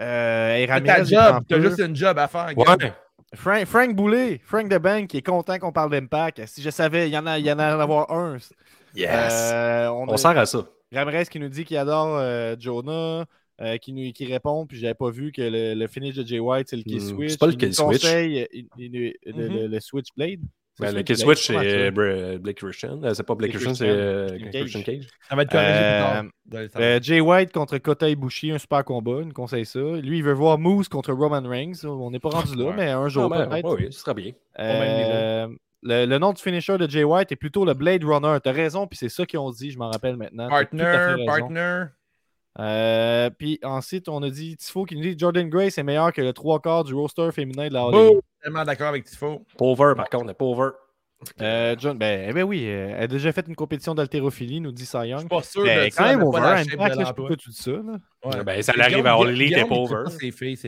Speaker 3: Euh, Ramirez,
Speaker 2: job, t'as juste une job à faire.
Speaker 1: Ouais,
Speaker 3: Frank, Frank Boulet, Frank DeBank, qui est content qu'on parle d'Impact. Si je savais, il y en a, il y en a à avoir un.
Speaker 1: yes.
Speaker 3: Euh, on
Speaker 1: on
Speaker 3: a-
Speaker 1: sert à ça.
Speaker 3: Ramirez qui nous dit qu'il adore euh, Jonah, euh, qui, nous, qui répond, puis j'avais pas vu que le, le finish de Jay White, c'est le kill
Speaker 1: Hmm,
Speaker 3: switch.
Speaker 1: c'est pas le
Speaker 3: Il
Speaker 1: kill switch.
Speaker 3: conseille, euh, il- il- le, le-
Speaker 2: Mhm.
Speaker 3: le-
Speaker 1: Ben, kill switch, c'est? Bra- Blake Christian. Euh, C'est pas Blake Christian, c'est
Speaker 3: Christian.
Speaker 1: euh,
Speaker 3: Cage.
Speaker 2: Ça va être corrigé plus
Speaker 3: Euh, Euh, Jay White contre Kota Ibushi, un super combat, il nous conseille ça. Lui, il veut voir Moose contre Roman Reigns. On n'est pas rendu là,
Speaker 1: Ouais.
Speaker 3: mais un jour
Speaker 1: Ah, ben,
Speaker 3: peut-être.
Speaker 1: ouais, oui, ce sera bien.
Speaker 3: Euh, le, le nom du finisher de Jay White est plutôt le Blade Runner. T'as raison, puis c'est ça qu'ils ont dit, je m'en rappelle maintenant.
Speaker 2: Partner, partner.
Speaker 3: Euh, puis ensuite, on a dit Tifo qui nous dit Jordan Grace est meilleur que le trois quarts du roster féminin de la All
Speaker 2: Boom!
Speaker 3: Elite.
Speaker 2: Tellement d'accord avec Tifo.
Speaker 1: Pauvre, par contre, pauvre.
Speaker 3: Euh, John, ben, eh ben oui, euh, elle a déjà fait une compétition d'haltérophilie, nous dit Cy
Speaker 2: Je suis pas sûr
Speaker 3: Ben,
Speaker 2: de
Speaker 3: quand
Speaker 2: ça.
Speaker 3: même
Speaker 2: mais
Speaker 3: over,
Speaker 2: pas
Speaker 3: Impact, là,
Speaker 2: de
Speaker 3: je tu dis ça. là.
Speaker 2: Ouais.
Speaker 1: Ben, ça l'arrive à All Elite et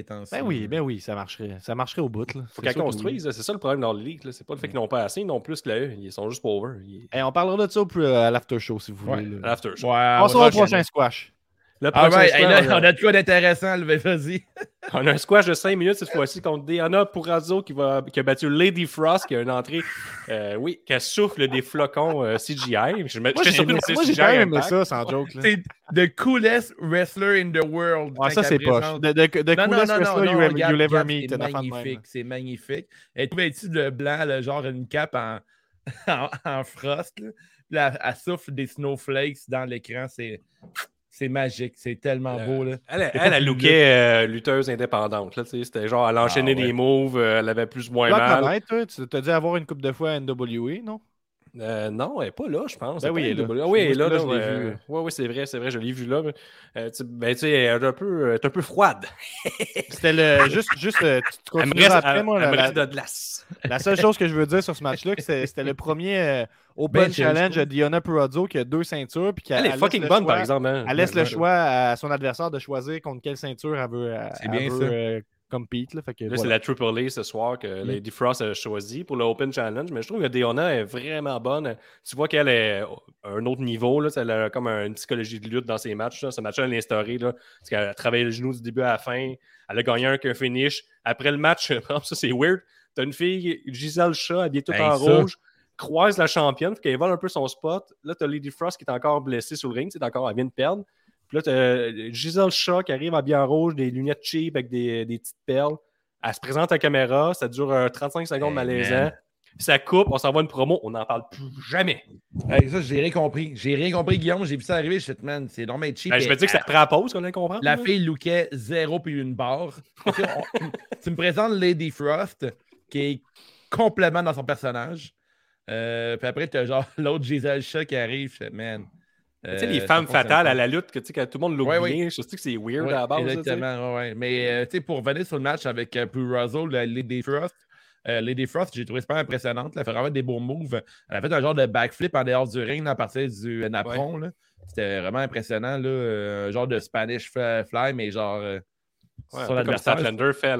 Speaker 2: temps-ci.
Speaker 3: Ben oui, ben oui, ça marcherait. Ça marcherait au bout. Là.
Speaker 1: Faut qu'elle construise, c'est ça le problème dans là. C'est pas le fait qu'ils n'ont pas assez, ils n'ont plus que la E. Ils sont juste pauvres. Ils...
Speaker 3: oui. Eh, on parlera de ça au plus- à l'after show si vous
Speaker 2: Ouais.
Speaker 3: voulez.
Speaker 1: show.
Speaker 2: Ouais,
Speaker 3: Passons
Speaker 2: on
Speaker 3: au prochain squash.
Speaker 1: Le
Speaker 2: Ah ouais, là,
Speaker 1: on a-
Speaker 2: on a de quoi d'intéressant, le vas-y.
Speaker 1: On a un squash de 5 minutes cette fois-ci contre Diana Purazzo qui, va, qui a battu Lady Frost, qui a une entrée, euh, oui, qui souffle des flocons euh, CGI. Je me-
Speaker 3: Moi, j'ai
Speaker 1: surpris c'est CGI
Speaker 3: même aimé ça, sans joke.
Speaker 2: C'est the coolest wrestler in the world. Quand
Speaker 3: ça, c'est poche. de
Speaker 2: Non, non,
Speaker 3: coolest
Speaker 2: non, non,
Speaker 3: wrestler
Speaker 2: non,
Speaker 3: you,
Speaker 2: regarde,
Speaker 3: you'll ever
Speaker 2: regarde,
Speaker 3: meet.
Speaker 2: c'est magnifique, c'est magnifique. Elle est vêtue de blanc, là, genre une cape en, en, en frost. Là. Elle souffle des snowflakes dans l'écran. C'est, c'est magique, c'est tellement
Speaker 1: Euh,
Speaker 2: beau. Là.
Speaker 1: Elle, elle, elle, lookait euh, lutteuse indépendante. Là, C'était genre, elle enchaînait
Speaker 2: Ah, ouais.
Speaker 1: des moves, euh, elle avait plus ou moins mal.
Speaker 3: connaître, toi. Tu t'as dû avoir une coupe de fois à NWA, non?
Speaker 1: Euh, non, elle n'est pas là, je pense.
Speaker 3: Ben oui, elle est là.
Speaker 1: Ah oui, elle est là. Là,
Speaker 3: je l'ai
Speaker 1: ouais.
Speaker 3: vue.
Speaker 1: Ouais, ouais, c'est vrai, c'est vrai, je l'ai vue là. mais, euh, tu- ben, tu sais, elle est un peu, elle est un peu froide.
Speaker 3: C'était le. Juste, juste tu, après, moi. la-
Speaker 1: de glace.
Speaker 3: La seule chose que je veux dire sur ce match-là, c'était le premier euh, Open
Speaker 2: Ben,
Speaker 3: Challenge Diana Purazzo qui a deux ceintures. Puis qui
Speaker 1: Elle est fucking bonne, par exemple. hein.
Speaker 3: Elle laisse le
Speaker 1: Ouais,
Speaker 3: choix à son adversaire de choisir contre quelle ceinture elle veut, elle
Speaker 2: C'est bien
Speaker 3: veut,
Speaker 2: ça.
Speaker 3: euh, compete. Là, fait que
Speaker 1: Là, c'est la Triple A ce soir que
Speaker 2: Mm.
Speaker 1: Lady Frost a choisi pour le Open Challenge. Mais je trouve que Deonna est vraiment bonne. Tu vois qu'elle est à un autre niveau. Là. Elle a comme une psychologie de lutte dans ses matchs. là. Ce match-là, elle l'a instauré. Là, parce qu'elle a travaillé le genou du début à la fin. Elle a gagné un qu'un finish. Après le match, ça c'est weird. T'as une fille, Giselle Shaw, habillée toute
Speaker 2: Hey,
Speaker 1: en
Speaker 2: ça.
Speaker 1: rouge, croise la championne, qu'elle vole un peu son spot. Là, t'as Lady Frost qui est encore blessée sur le ring. C'est encore, elle vient de perdre. Puis là, t'as Giselle Shaw qui arrive habillée en rouge, des lunettes cheap avec des, des petites perles. Elle se présente à la caméra, ça dure euh, 35 secondes
Speaker 2: Hey,
Speaker 1: malaisant. Ça coupe, on s'envoie une promo, on n'en parle plus jamais.
Speaker 2: Hey, ça, j'ai rien compris. J'ai rien compris, Guillaume. J'ai vu ça arriver. Je suis man, c'est normal cheap.
Speaker 1: Ben, je me dis que ça prend la pause qu'on allait comprendre.
Speaker 2: La
Speaker 1: là.
Speaker 2: fille lookait zéro puis une barre. Tu on- tu me présentes Lady Frost, qui est complètement dans son personnage. Euh, puis après, tu as genre l'autre Giselle Shaw qui arrive. Je fais, man.
Speaker 1: Tu sais, les
Speaker 2: euh,
Speaker 1: femmes
Speaker 2: ça fonctionne
Speaker 1: fatales à la lutte, que, tu sais, que tout le monde l'oublie.
Speaker 2: Ouais, ouais.
Speaker 1: Je sais que c'est weird
Speaker 2: Ouais,
Speaker 1: à la base. là,
Speaker 2: exactement, ouais. Mais euh, tu sais, pour revenir sur le match avec la Lady Frost, euh, Lady Frost, j'ai trouvé super impressionnante. Elle a fait vraiment des beaux moves. Elle a fait un genre de backflip en dehors du ring à partir du napron. là. C'était vraiment impressionnant. Là, euh, un genre de Spanish fly, fly, mais genre euh,
Speaker 1: Ouais,
Speaker 2: sur l'adversaire.
Speaker 1: Statlander fait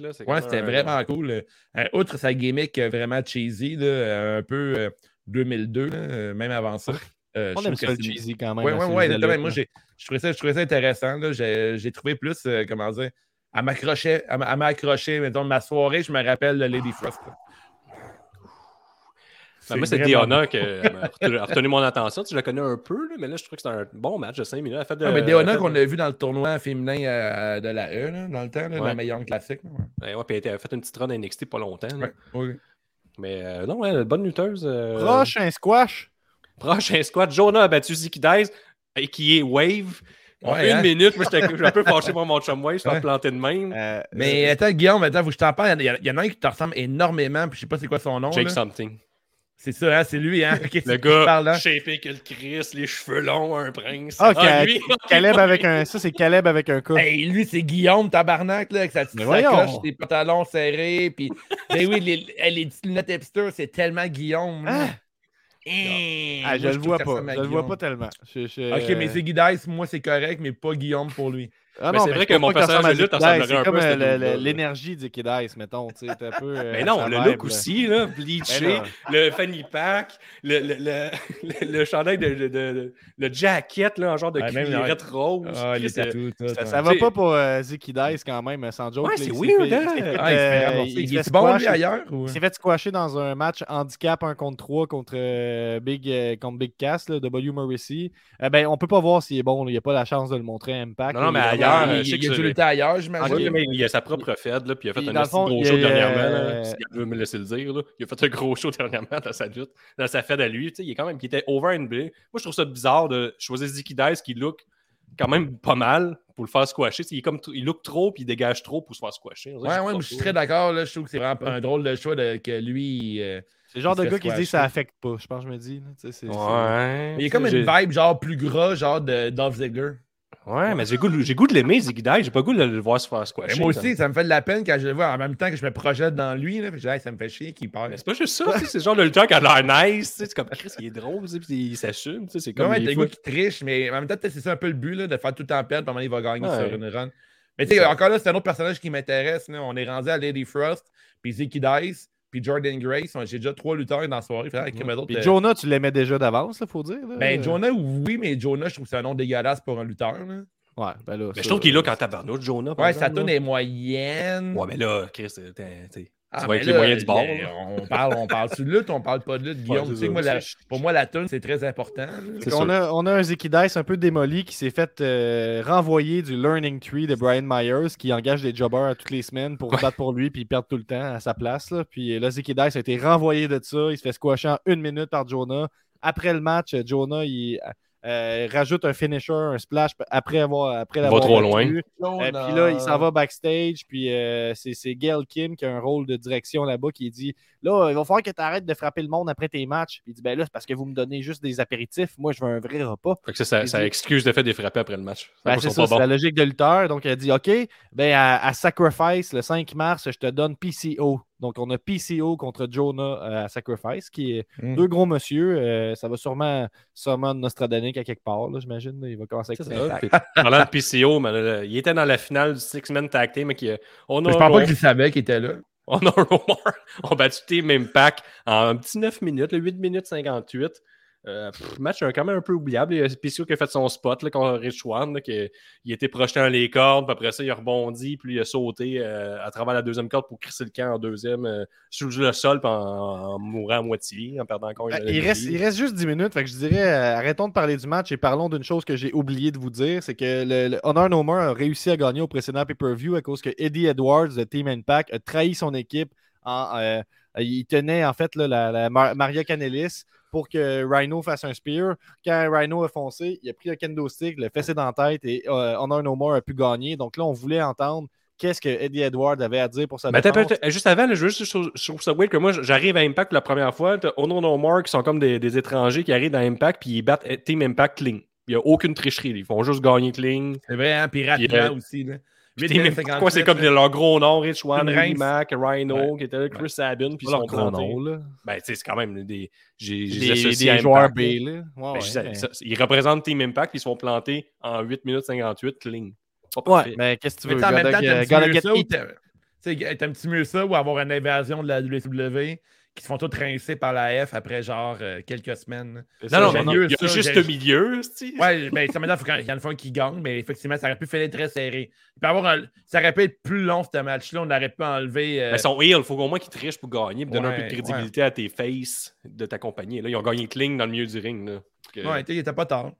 Speaker 1: là, c'est
Speaker 2: Ouais, c'était
Speaker 1: un-
Speaker 2: vraiment cool. Euh, outre sa gimmick euh, vraiment cheesy, là, euh, un peu euh, 2002, là, euh, même avant ça. Euh,
Speaker 3: On
Speaker 2: je
Speaker 3: aime
Speaker 2: trouve
Speaker 3: ça le
Speaker 2: c'est-
Speaker 3: cheesy quand même.
Speaker 2: oui,
Speaker 3: hein,
Speaker 2: oui, oui, exactement. Moi, j'ai- je trouvais ça, je trouvais ça intéressant. J'ai trouvé plus, euh, comment dire, à m'accrocher, à m- à m'accrocher, mettons, ma soirée, je me rappelle Lady Frost. là.
Speaker 1: Ben, moi, c'est
Speaker 2: bon.
Speaker 1: qui a retenu- a retenu mon attention. Tu la connais un peu, là, mais là, je trouve que c'était un bon match de 5 minutes. Elle fait de,
Speaker 2: Ah, mais
Speaker 1: a fait
Speaker 2: qu'on
Speaker 1: de-
Speaker 2: a vu dans le tournoi féminin euh, de la E, là, dans le temps, là,
Speaker 1: Ouais.
Speaker 2: la meilleure classique. ouais.
Speaker 1: Ben, ouais, puis elle a fait une petite run NXT pas longtemps. là.
Speaker 2: Ouais, oui.
Speaker 1: Mais euh, non, ouais, bonne lutteuse. euh,
Speaker 3: Prochain squash.
Speaker 1: Prochain squat. Jonah a battu Ziki Dice, et qui est Wave.
Speaker 2: Ouais,
Speaker 1: une
Speaker 2: hein?
Speaker 1: minute, moi, j'étais un peu fâché pour mon chum Wave, je suis planté de même.
Speaker 3: Euh,
Speaker 2: Mais attends, Guillaume, attends, faut que je t'en parle. Il y, a- en a un qui te ressemble énormément, puis je sais pas c'est quoi son nom.
Speaker 1: Jake
Speaker 2: là.
Speaker 1: Something.
Speaker 2: C'est ça, hein, c'est lui, hein?
Speaker 1: Le gars,
Speaker 2: hein?
Speaker 1: shapé que le Chris, les cheveux longs, un prince.
Speaker 3: Ah,
Speaker 1: Ah, lui,
Speaker 3: Caleb avec un. Ça, c'est Caleb avec un coup.
Speaker 2: Hey, lui, c'est Guillaume, tabarnak, là, avec sa petite sacoche, ses pantalons serrés, puis... Ben oui, les, petites lunettes hipster, c'est tellement Guillaume.
Speaker 3: Ah!
Speaker 2: Hein,
Speaker 3: Ah,
Speaker 2: moi,
Speaker 3: je le vois pas. Je le vois pas tellement. Je- je-
Speaker 2: Ok, mais c'est Guy Dice, moi, c'est correct, mais pas Guillaume pour lui.
Speaker 3: Ah
Speaker 1: Mais c'est vrai que mon personnage de lutte
Speaker 3: à Zeke Dice.
Speaker 1: ressemblerait un
Speaker 3: C'est
Speaker 1: peu à
Speaker 3: euh, l'énergie du Kid Dice, mettons. un peu. euh,
Speaker 1: Mais non, le
Speaker 3: vibe,
Speaker 1: look
Speaker 3: là.
Speaker 1: aussi, là, bleaché, le fanny pack, le, le, le, le, le chandail de, de, de- le jacket, là, en genre de
Speaker 2: Ouais,
Speaker 1: cuirette rose.
Speaker 2: Ah, les
Speaker 1: euh,
Speaker 2: tatous, tout.
Speaker 3: Ça,
Speaker 2: ouais.
Speaker 3: ça va pas pour euh, Zeke Dice quand même, sans joke.
Speaker 1: Ouais, c'est
Speaker 3: il s'est
Speaker 1: weird,
Speaker 3: fait-
Speaker 1: hein?
Speaker 3: il
Speaker 2: est bon, lui, ailleurs?
Speaker 3: Il s'est fait squasher dans un match handicap 1 contre 3 contre Big, contre Big Cass, là, W. Morrissey. Euh, ben, on peut pas voir s'il est bon. Il n'y a pas la chance de le montrer à Impact.
Speaker 1: Non, mais ailleurs, euh,
Speaker 2: il, il
Speaker 1: que
Speaker 2: a dû lutter ailleurs, j'imagine.
Speaker 1: mais il a sa propre fed, là, puis il a fait
Speaker 3: Puis,
Speaker 1: un
Speaker 3: fond,
Speaker 1: gros
Speaker 3: il
Speaker 1: show dernièrement.
Speaker 3: euh,
Speaker 1: Là, si elle veut me laisser le dire. Là. Il a fait un gros show dernièrement dans sa lutte, dans sa fed à lui. Tu sais, il est quand même, qui était over NBA. Moi, je trouve ça bizarre de choisir Ziki Dice qui look quand même pas mal pour le faire squasher. Il, est comme, il look trop, puis il dégage trop pour se faire squasher.
Speaker 2: Ouais, ouais, je suis très d'accord. là. Je trouve que c'est vraiment un drôle de choix de, que lui. euh,
Speaker 3: C'est le genre
Speaker 2: il
Speaker 3: de gars qui se dit ça affecte pas. Je pense que je me dis. là,
Speaker 1: Ouais.
Speaker 2: Il y a comme une vibe genre plus gras, genre de Dolph Ziggler.
Speaker 1: Ouais, mais j'ai goût, de- goût l'aimer, Dice. J'ai pas goût de le voir se faire
Speaker 2: Mais
Speaker 1: squasher.
Speaker 2: moi aussi, ça me fait de la peine quand je le vois en même temps que je me projette dans lui. Là, puis je dis, Hey, ça me fait chier qu'il parle.
Speaker 1: Mais c'est pas juste ça, c'est le genre de lutteur qui a l'air nice, c'est comme Chris, il est drôle, puis il s'assume, c'est comme
Speaker 2: Ouais, t'as le gars qui triche, mais en même temps, c'est ça un peu le but là, de faire tout le temps perdre, moment, il va gagner
Speaker 1: Ouais.
Speaker 2: sur une run. Mais tu sais, encore là, c'est un autre personnage qui m'intéresse. On est rendu à Lady Frost, puis Zeke Dice, puis Jordan Grace. J'ai déjà trois lutteurs dans la soirée. Fait,
Speaker 3: Puis
Speaker 2: euh,
Speaker 3: Jonah, tu l'aimais déjà d'avance, il faut dire. là.
Speaker 2: Ben, Jonah, oui, mais Jonah, je trouve que c'est un nom dégueulasse pour un lutteur. là.
Speaker 3: Ouais, ben là.
Speaker 1: Mais je trouve qu'il est là quand tabarnouche, Jonah.
Speaker 2: Ouais, sa
Speaker 1: exemple,
Speaker 2: tune
Speaker 1: là.
Speaker 2: est moyenne.
Speaker 1: Ouais, mais là, Chris, t'es-
Speaker 2: Ah,
Speaker 1: tu vas avec
Speaker 2: mais
Speaker 1: les moyens du bord.
Speaker 2: On parle, on parle de lutte, on parle pas de lutte, Guillaume. tu sais moi, la- pour moi, la tune, c'est très important.
Speaker 3: on, a, on a un Zekidice un peu démoli qui s'est fait euh, renvoyer du Learning Tree de Brian Myers qui engage des jobbers à toutes les semaines pour battre pour lui puis ils perdent tout le temps à sa place. Là. Puis là, Zekidice a été renvoyé de ça. Il se fait squasher en une minute par Jonah. Après le match, Jonah il euh, rajoute un finisher, un splash après avoir après
Speaker 1: va
Speaker 3: l'avoir
Speaker 1: trop loin.
Speaker 3: Euh, puis là, il s'en va backstage, puis euh, c'est c'est Gail Kim qui a un rôle de direction là-bas qui dit Là, il va falloir que tu arrêtes de frapper le monde après tes matchs. Puis il dit Ben là, c'est parce que vous me donnez juste des apéritifs. Moi, je veux un vrai repas.
Speaker 1: Fait que ça, ça, ça
Speaker 3: dit-
Speaker 1: excuse le fait de les frapper après le match.
Speaker 3: Ben, c'est la logique de lutteur. Donc, elle dit OK, ben, à, à Sacrifice, le 5 mars, je te donne PCO. Donc, on a PCO contre Jonah euh, à Sacrifice, qui est
Speaker 2: Mm.
Speaker 3: deux gros monsieur. Euh, ça va sûrement sûrement Nostradanique à quelque part, là, j'imagine. Il va commencer avec ça.
Speaker 1: ça. Puis, Parlant de PCO, mais là, il était dans la finale du Six-Man Tag Team, mais qui, on a
Speaker 2: Je pense pas qu'il savait qu'il était là.
Speaker 1: On a Omar. On battu Team Impact en un petit 9 minutes, là, 8 minutes 58. Euh, pff, match euh, quand même un peu oubliable. Il y a PCO qui a fait son spot là, contre Rich One, là, qui, il était projeté dans les cordes, puis après ça, il a rebondi, puis il a sauté euh, à travers la deuxième corde pour crisser le camp en deuxième, euh, sur le sol, puis en, en mourant à moitié, en perdant encore
Speaker 3: Ben, il, reste, il reste juste 10 minutes. Fait que je dirais, euh, arrêtons de parler du match et parlons d'une chose que j'ai oublié de vous dire. C'est que le, le Honor No More a réussi à gagner au précédent pay-per-view à cause que Eddie Edwards de Team Impact a trahi son équipe. En, euh, il tenait en fait là, la, la Mar- Maria Canelis pour que Rhino fasse un spear. Quand Rhino a foncé, il a pris le kendo stick, le fessé dans la tête et euh, Honor No More a pu gagner. Donc là, on voulait entendre qu'est-ce que Eddie Edwards avait à dire pour sa
Speaker 1: Ben, juste avant, là, je, veux juste, trouve ça que moi, j'arrive à Impact la première fois. Honor No More qui sont comme des, des étrangers qui arrivent dans Impact puis ils battent Team Impact clean. Il n'y a aucune tricherie. Ils font juste gagner clean.
Speaker 2: C'est vrai, hein? Puis rapidement
Speaker 1: Puis, euh,
Speaker 2: aussi. Là.
Speaker 1: Puis
Speaker 2: 8
Speaker 1: Team
Speaker 2: minutes
Speaker 1: Impact, pourquoi c'est
Speaker 2: 57,
Speaker 1: comme leur gros nom, Rich One. Mack, Rhino,
Speaker 2: Ouais.
Speaker 1: qui était là, Chris Sabin, puis ils sont
Speaker 3: leur gros
Speaker 1: plantés.
Speaker 3: nom, là.
Speaker 1: Ben, tu sais, c'est quand même des. J'ai
Speaker 3: Des, joueurs
Speaker 1: Impact,
Speaker 3: B.
Speaker 1: là.
Speaker 3: Ouais,
Speaker 1: Ben,
Speaker 3: ouais, mais-
Speaker 1: ils représentent Team Impact, ils se font planter en 8 minutes 58, clean.
Speaker 3: Ouais, mais qu'est-ce que tu
Speaker 2: Mais
Speaker 3: veux?
Speaker 2: tu sais, en même temps,
Speaker 3: get-
Speaker 2: t'aimes un petit
Speaker 3: gotta
Speaker 2: mieux ça ou
Speaker 3: eat.
Speaker 2: t'aimes- tu sais, t'aimes un petit mieux ça ou avoir une invasion de la WCW qui se font tous rincer par la F après genre euh, quelques semaines.
Speaker 3: C'est
Speaker 1: Non, non,
Speaker 2: j'aime
Speaker 1: il y a- a
Speaker 2: ça,
Speaker 1: juste le milieu.
Speaker 2: Ouais, ben, ça maintenant, il faut qu'il y en ait un qui gagne, mais effectivement, ça aurait pu finir très serré. Il peut avoir un- Ça aurait pu être plus long, ce match-là. On aurait pu enlever. euh,
Speaker 1: Mais son heel, il faut au moins qu'ils trichent pour gagner, pour donner un peu de
Speaker 2: Ouais,
Speaker 1: crédibilité à tes faces de ta compagnie. Là, ils ont gagné clean dans le milieu du ring. Là. Que-
Speaker 2: Ouais, il était pas tard.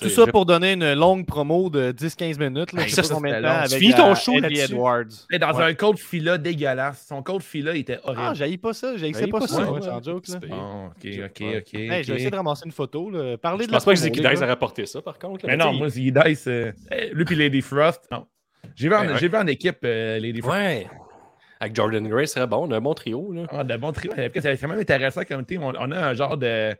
Speaker 3: Tout ça pour donner une longue promo de 10-15 minutes. Là,
Speaker 2: Hey, ça,
Speaker 3: combien de temps avec
Speaker 1: finis ton show
Speaker 3: Eddie? Edwards.
Speaker 2: Et dans
Speaker 3: Ouais.
Speaker 2: un cold fila dégueulasse. Son cold fila était horrible.
Speaker 3: Ah, j'haïs pas ça.
Speaker 1: J'haïs
Speaker 3: pas,
Speaker 1: pas
Speaker 3: ça. ouais,
Speaker 1: ouais.
Speaker 3: sans joke. Là.
Speaker 1: C'est
Speaker 2: Bon, ok, ok, ok.
Speaker 3: Hey, vais essayer de ramasser une photo. Là. Parlez
Speaker 1: Je
Speaker 3: de la
Speaker 1: pense pas que
Speaker 3: les
Speaker 1: Dice
Speaker 3: gars.
Speaker 1: aurait porté ça, par contre. là.
Speaker 2: Mais non, moi, c'est Dice. euh, eh, lui puis Lady Frost. Non. J'ai vu, en-
Speaker 1: Ouais, ouais.
Speaker 2: j'ai vu en équipe euh, Lady Frost.
Speaker 1: Ouais. Avec Jordan Gray, ce serait bon. On a un bon trio. Là.
Speaker 2: Ah, de bons trios. C'est quand même intéressant comme team. On, on a un genre de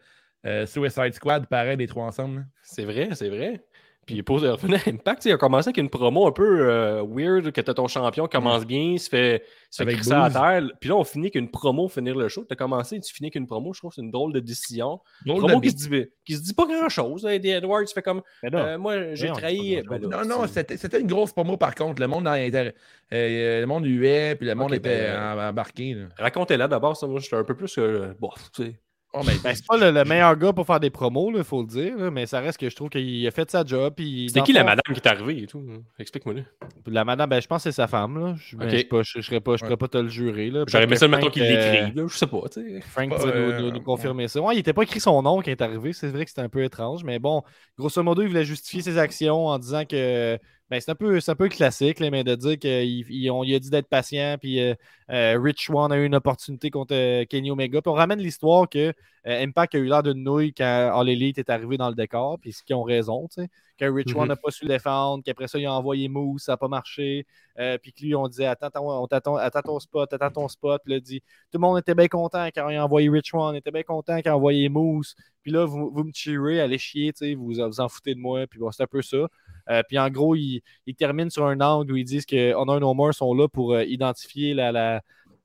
Speaker 2: euh, Suicide Squad pareil, les trois ensemble. là.
Speaker 1: C'est vrai, c'est vrai. Puis pour revenir à Impact, il a commencé avec une promo un peu euh, weird, que t'as ton champion commence bien, il se fait, se fait crisser à terre. Puis là, on finit qu'une promo, finir le show. T'as commencé, tu finis qu'une promo. Je trouve que c'est une drôle de décision.
Speaker 2: Drôle
Speaker 1: promo
Speaker 2: de
Speaker 1: qui se, dit, qui se dit pas grand-chose. Eddie Edwards fait comme, euh, moi, j'ai
Speaker 3: non,
Speaker 1: trahi. Ben là,
Speaker 2: Non, non, c'était une grosse promo par contre. Le monde, était- euh, le monde huait, puis le monde
Speaker 1: Ok,
Speaker 2: était
Speaker 1: ben,
Speaker 2: en- embarqué. là.
Speaker 1: Racontez-la d'abord, ça. Moi, j'étais un peu plus. Euh, bon, tu sais.
Speaker 2: Oh, mais,
Speaker 3: Ben, c'est pas le, le meilleur gars pour faire des promos, il faut le dire, là, mais ça reste que je trouve qu'il a fait sa job.
Speaker 1: C'était qui
Speaker 3: le
Speaker 1: la madame qui est arrivée et tout? hein? Explique-moi. là.
Speaker 3: La madame, ben, je pense que c'est sa femme. Là. Je ne
Speaker 1: Ok.
Speaker 3: pas, je, je serais pas, je pourrais pas te le jurer.
Speaker 1: J'aurais aimé ça,
Speaker 3: Frank,
Speaker 1: qu'il
Speaker 3: euh,
Speaker 1: l'écrive. là, Je sais pas, tu sais.
Speaker 3: Frank
Speaker 2: Pas,
Speaker 3: nous,
Speaker 2: euh,
Speaker 3: nous- nous confirmer ça. Ouais, il n'était pas écrit son nom qui est arrivé. C'est vrai que c'était un peu étrange. Mais bon, grosso modo, il voulait justifier ses actions en disant que ben, c'est un, peu- un peu classique, de dire qu'il il- on lui a dit d'être patient. Puis euh, euh, Rich One a eu une opportunité contre euh, Kenny Omega. Puis on ramène l'histoire que Impact a eu l'air d'une nouille quand All Elite est arrivé dans le décor. Puis ce ont raison. Que Rich
Speaker 1: Mhm.
Speaker 3: One n'a pas su défendre, qu'après ça, il a envoyé Moose, ça n'a pas marché. Euh, puis que lui, on disait Attends, ton- on attends ton spot, attends ton spot. Puis là, dit tout le monde était bien content quand il a envoyé Rich One, était bien content quand il a envoyé Moose. Puis là, vous, vous me cheerez, allez chier, vous vous en foutez de moi. Puis bon, c'est un peu ça. Euh, puis en gros, il, il termine sur un angle où ils disent que Honor No More sont là pour euh, identifier la, la,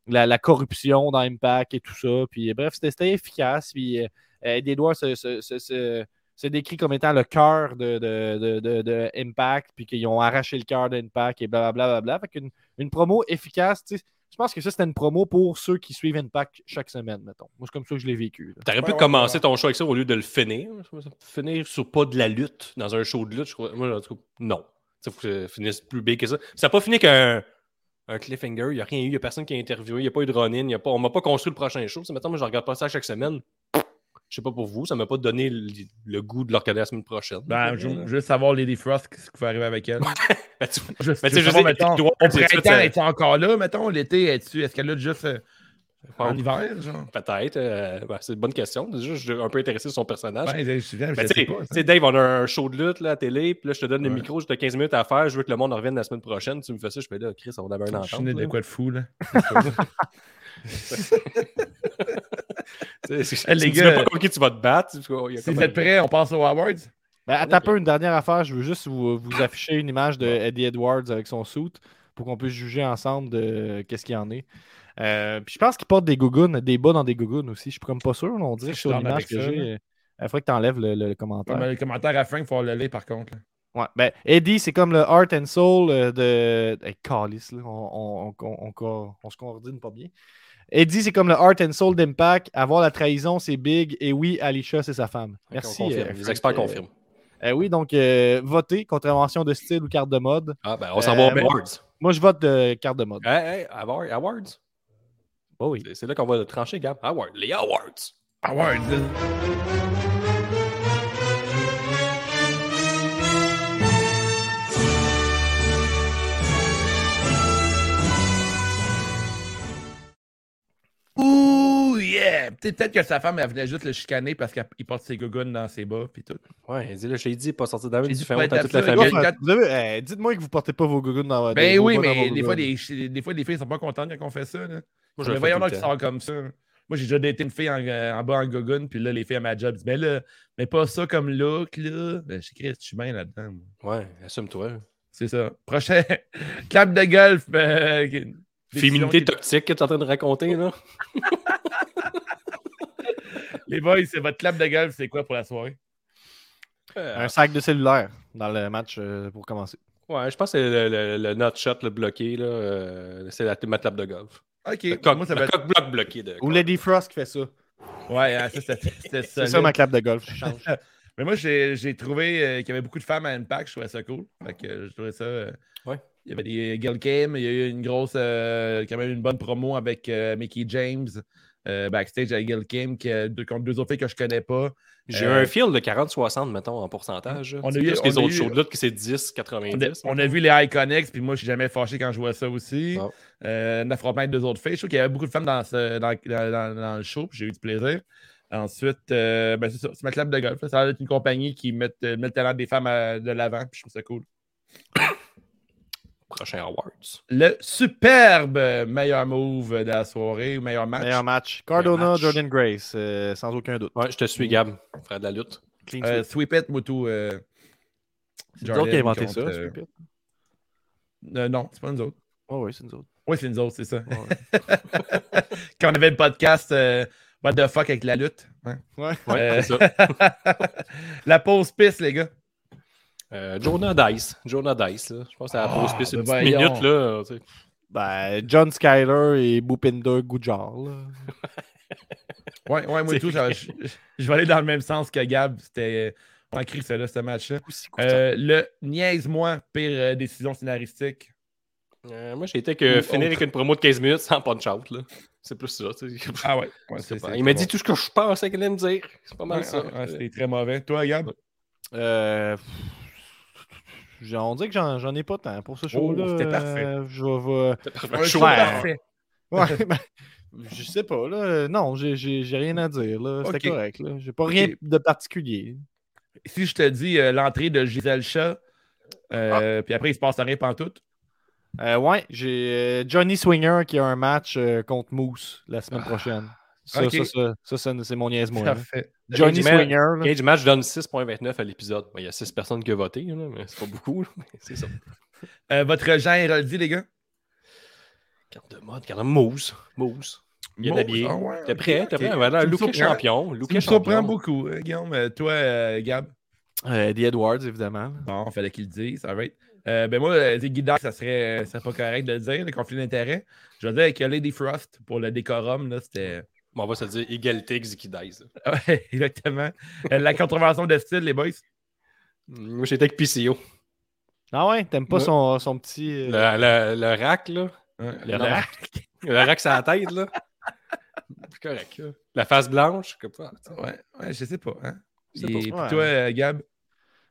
Speaker 3: la, la corruption dans Impact et tout ça. Puis bref, c'était efficace. Puis euh, se, se, se, se- se décrit comme étant le cœur de, de, de, de- de Impact, puis qu'ils ont arraché le cœur d'Impact et blablabla. Bla, bla. Fait qu'une une promo efficace, tu sais, je pense que ça, c'était une promo pour ceux qui suivent Impact chaque semaine, mettons. Moi, c'est comme ça que je l'ai vécu.
Speaker 1: T'aurais pu
Speaker 2: Ouais,
Speaker 1: commencer
Speaker 2: ouais.
Speaker 1: ton show avec ça au lieu de le finir. Finir sur pas de la lutte dans un show de lutte, je crois. Moi, en tout cas, non. Il faut que ça finisse plus big que ça. Ça n'a pas fini qu'un un cliffhanger. Il n'y a rien eu. Il n'y a personne qui a interviewé. Il n'y a pas eu de run-in. il y a pas- On m'a pas construit le prochain show. C'est maintenant, moi, je regarde pas ça chaque semaine. Je sais pas pour vous. Ça m'a pas donné le, le goût de le regarder la semaine prochaine.
Speaker 2: Ben, je je veux juste savoir Lady Frost, ce qui va arriver avec elle.
Speaker 1: Ben, tu-
Speaker 2: Je,
Speaker 1: Mais
Speaker 2: je
Speaker 1: tu sais, je sais,
Speaker 2: mettons, au printemps, est encore là, mettons, l'été, est-ce qu'elle a juste euh, en hiver, genre?
Speaker 1: Peut-être. euh, ben, c'est une bonne question. Déjà, je suis un peu intéressé sur son personnage.
Speaker 2: Ben, je, je, je
Speaker 1: Ben,
Speaker 2: sais pas.
Speaker 1: Dave, on a un show de lutte là, à la télé, puis là, je te donne le micro, j'ai 15 minutes à faire, je veux que le monde en revienne la semaine prochaine. Tu me fais ça, je fais là, Chris, on avait un
Speaker 2: Je
Speaker 1: entente.
Speaker 2: suis né de quoi de fou, là. Les gars,
Speaker 1: pas contre qui tu vas te battre.
Speaker 2: Si vous êtes prêts, on passe aux awards.
Speaker 3: Ben, attends un peu, une dernière affaire. Je veux juste vous, vous afficher une image de Eddie Edwards avec son suit pour qu'on puisse juger ensemble de qu'est-ce qu'il y en est. Euh, puis je pense qu'il porte des gougounes, des bas dans des gougounes aussi. Je suis comme pas sûr. On dirait sur l'image que j'ai. euh, Il faudrait que tu enlèves le, le commentaire.
Speaker 2: Ouais, mais le commentaire à Frank, il faut le lire par contre. là.
Speaker 3: Ouais, ben, Eddie, c'est comme le heart and soul euh, de. Hey, on, on, on- on se coordonne pas bien. Eddie, c'est comme le heart and soul d'Impact. Avoir la trahison, c'est big. Et oui, Alicia, c'est sa femme. Merci.
Speaker 1: confirme.
Speaker 3: euh,
Speaker 1: Les experts
Speaker 3: euh,
Speaker 1: confirment.
Speaker 3: euh, oui, donc, euh, votez, contravention de style ou carte de mode.
Speaker 1: Ah, ben, on s'en va
Speaker 3: euh,
Speaker 1: aux awards.
Speaker 3: Moi, je vote de carte de mode.
Speaker 1: Hey, hey, award- awards?
Speaker 3: Oh oui.
Speaker 1: C'est- C'est là qu'on va trancher, Gab. Awards. Les awards.
Speaker 2: Awards. Yeah! Peut-être que sa femme, elle venait juste le chicaner parce qu'il porte ses gougounes dans ses bas puis tout.
Speaker 1: Ouais, dis là, je t'ai dit, pas sortir
Speaker 2: dit
Speaker 1: fais
Speaker 2: pas
Speaker 1: honte à toute la famille.
Speaker 3: eh, Dites-moi que vous portez pas vos gougounes dans
Speaker 2: Ben
Speaker 3: des-
Speaker 2: oui, mais des fois, les, des fois, les filles sont pas contentes quand on fait ça. Là.
Speaker 1: Moi, je
Speaker 2: Mais
Speaker 1: le
Speaker 2: voyons
Speaker 1: le
Speaker 2: qui sort comme ça. Moi, j'ai déjà daté une fille en, en bas en gogoune, puis là, les filles à ma job disent Mais là, mais pas ça comme look, là. Ben, je Chris, je suis bien là-dedans.
Speaker 1: Ouais, assume-toi.
Speaker 2: C'est ça. Prochain clap de golf. euh,
Speaker 1: Féminité toxique que tu es en train de raconter, là.
Speaker 2: Les boys, c'est votre clap de golf, c'est quoi pour la soirée?
Speaker 1: Euh,
Speaker 3: Un sac de cellulaire dans le match euh, pour commencer.
Speaker 1: Ouais, je pense que c'est le, le, le nut shot le bloqué, là. euh, c'est la, ma table de golf.
Speaker 2: Ok,
Speaker 1: Le coq,
Speaker 2: moi, ça
Speaker 1: le
Speaker 2: va être.
Speaker 1: coq bloc bloqué. De
Speaker 3: Ou Lady Frost qui fait ça.
Speaker 2: Ouais, hein, ça, c'était c'était
Speaker 3: C'est ça ma clap de golf. Je change.
Speaker 2: Mais moi, j'ai j'ai trouvé euh, qu'il y avait beaucoup de femmes à Impact. Je trouvais ça cool. Fait que euh, je trouvais ça. euh,
Speaker 1: Ouais.
Speaker 2: Il y avait des Girl Cam. Il y a eu une grosse. euh, quand même une bonne promo avec euh, Mickey James. Euh, backstage à a deux, contre deux autres filles que je connais pas.
Speaker 1: J'ai
Speaker 2: Euh,
Speaker 1: un fil de 40-60, mettons, en pourcentage.
Speaker 2: On a
Speaker 1: plus que les
Speaker 2: a
Speaker 1: autres shows de lutte qui c'est
Speaker 2: On a,
Speaker 1: 10-90.
Speaker 2: on a vu les Iconics, puis moi, je suis jamais fâché quand je vois ça aussi. Euh, avec deux autres filles. Je trouve qu'il y avait beaucoup de femmes dans, ce- dans, dans- dans- dans le show, puis j'ai eu du plaisir. Ensuite, euh, ben, c'est ça, c'est ma club de golf. Ça va être une compagnie qui met, euh, met le talent des femmes à- de l'avant, puis je trouve ça cool.
Speaker 1: Prochain Awards.
Speaker 2: Le superbe meilleur move de la soirée, ou meilleur match.
Speaker 3: Meilleur match. Cardona,
Speaker 1: match.
Speaker 3: Jordan Grace, euh, sans aucun doute.
Speaker 1: Ouais, je te suis, Gab. Frère de la lutte.
Speaker 3: Clean
Speaker 2: Euh,
Speaker 3: sweep.
Speaker 2: It, Moutou. Euh,
Speaker 3: C'est nous autres qui a
Speaker 2: Jordan
Speaker 3: inventé
Speaker 2: contre,
Speaker 3: ça.
Speaker 2: euh,
Speaker 3: sweep it?
Speaker 2: euh, non, c'est pas nous autres.
Speaker 3: Oh, oui, c'est nous autres.
Speaker 2: Oui, c'est nous autres, c'est ça.
Speaker 3: Ouais.
Speaker 2: Quand on avait le podcast euh, What the fuck avec la lutte. hein?
Speaker 3: Ouais.
Speaker 1: Ouais,
Speaker 2: Euh,
Speaker 1: c'est ça.
Speaker 2: la pause piste, les gars.
Speaker 1: Euh, Jonah Dice. Jonah Dice, là. Je pense que c'est la
Speaker 2: Ah,
Speaker 1: pause piste une
Speaker 2: ben
Speaker 1: petite minute, là. tu sais.
Speaker 3: Ben, John Skyler et Bhupinder Gujar. là.
Speaker 2: Ouais, ouais, moi tout, ça- je, je vais aller dans le même sens que Gab. C'était. A écrit ça, là, ce match-là. Euh, le niaise-moi, pire euh, décision scénaristique.
Speaker 1: Euh, moi, j'ai été que
Speaker 2: Ou
Speaker 1: finir avec une promo de 15 minutes sans punch-out, là. C'est plus ça.
Speaker 2: Ah ouais.
Speaker 1: pas. Il m'a dit tout ce que je pensais qu'il allait me dire. C'est pas mal
Speaker 2: Ouais,
Speaker 1: ça.
Speaker 2: ouais, ouais, C'était très mauvais. Toi, Gab?
Speaker 3: Euh, On dirait que j'en j'en ai pas tant pour ce show-là.
Speaker 2: Oh, c'était parfait.
Speaker 3: Euh, je vais-
Speaker 2: Un show parfait.
Speaker 3: Ouais, ben, je sais pas, là. Non, j'ai- j'ai j'ai rien à dire, là. C'était correct, là. J'ai pas rien de particulier.
Speaker 2: Si je te dis euh, l'entrée de Gisèle Chat,
Speaker 1: Ah.
Speaker 2: euh, puis après, il se passe rien pantoute.
Speaker 3: Euh, ouais, j'ai euh, Johnny Swinger qui a un match euh, contre Moose la semaine prochaine. Ça, ça, ça, ça, ça, c'est mon là.
Speaker 2: Parfait.
Speaker 3: Johnny
Speaker 1: Cage match-
Speaker 3: Swinger.
Speaker 1: Cage match donne 6.29 à l'épisode. Il y a 6 personnes qui ont voté, là, mais c'est pas beaucoup. là, mais c'est ça.
Speaker 2: Euh, votre Jean Héroldi, les gars?
Speaker 1: Carte de mode, carte de mousse. Mousse. Bien
Speaker 2: Mousse,
Speaker 1: habillé.
Speaker 2: ah ouais,
Speaker 1: T'es prêt? T'es
Speaker 2: ok.
Speaker 1: prêt? Voilà, Luke champion. Luke
Speaker 2: Tu me beaucoup, euh, Guillaume. Euh, toi, euh, Gab?
Speaker 3: Euh, Eddie Edwards, évidemment.
Speaker 2: Bon, fallait qu'il le dise, all right. Euh, ben moi, euh, Guy Dark, ça serait, ça serait pas correct de le dire, le conflit d'intérêt. Je veux dire avec Lady Frost pour le décorum, là, c'était.
Speaker 1: Bon, on va se dire égalité Dice. là.
Speaker 2: Ouais, exactement. Euh, la contravention de style, les boys?
Speaker 1: Moi, j'étais avec PCO.
Speaker 3: Ah ouais, t'aimes pas
Speaker 1: Ouais.
Speaker 3: son, son petit. euh,
Speaker 1: Le, le- le rack, là.
Speaker 2: Hein,
Speaker 1: Le
Speaker 2: le
Speaker 1: rack. Le rack sur la tête, là. C'est correct, là. La face blanche, comme ça.
Speaker 2: Ouais, ouais, je sais pas. Hein?
Speaker 1: Je sais
Speaker 2: Et
Speaker 1: pas.
Speaker 2: puis
Speaker 3: Ouais.
Speaker 2: toi, Gab?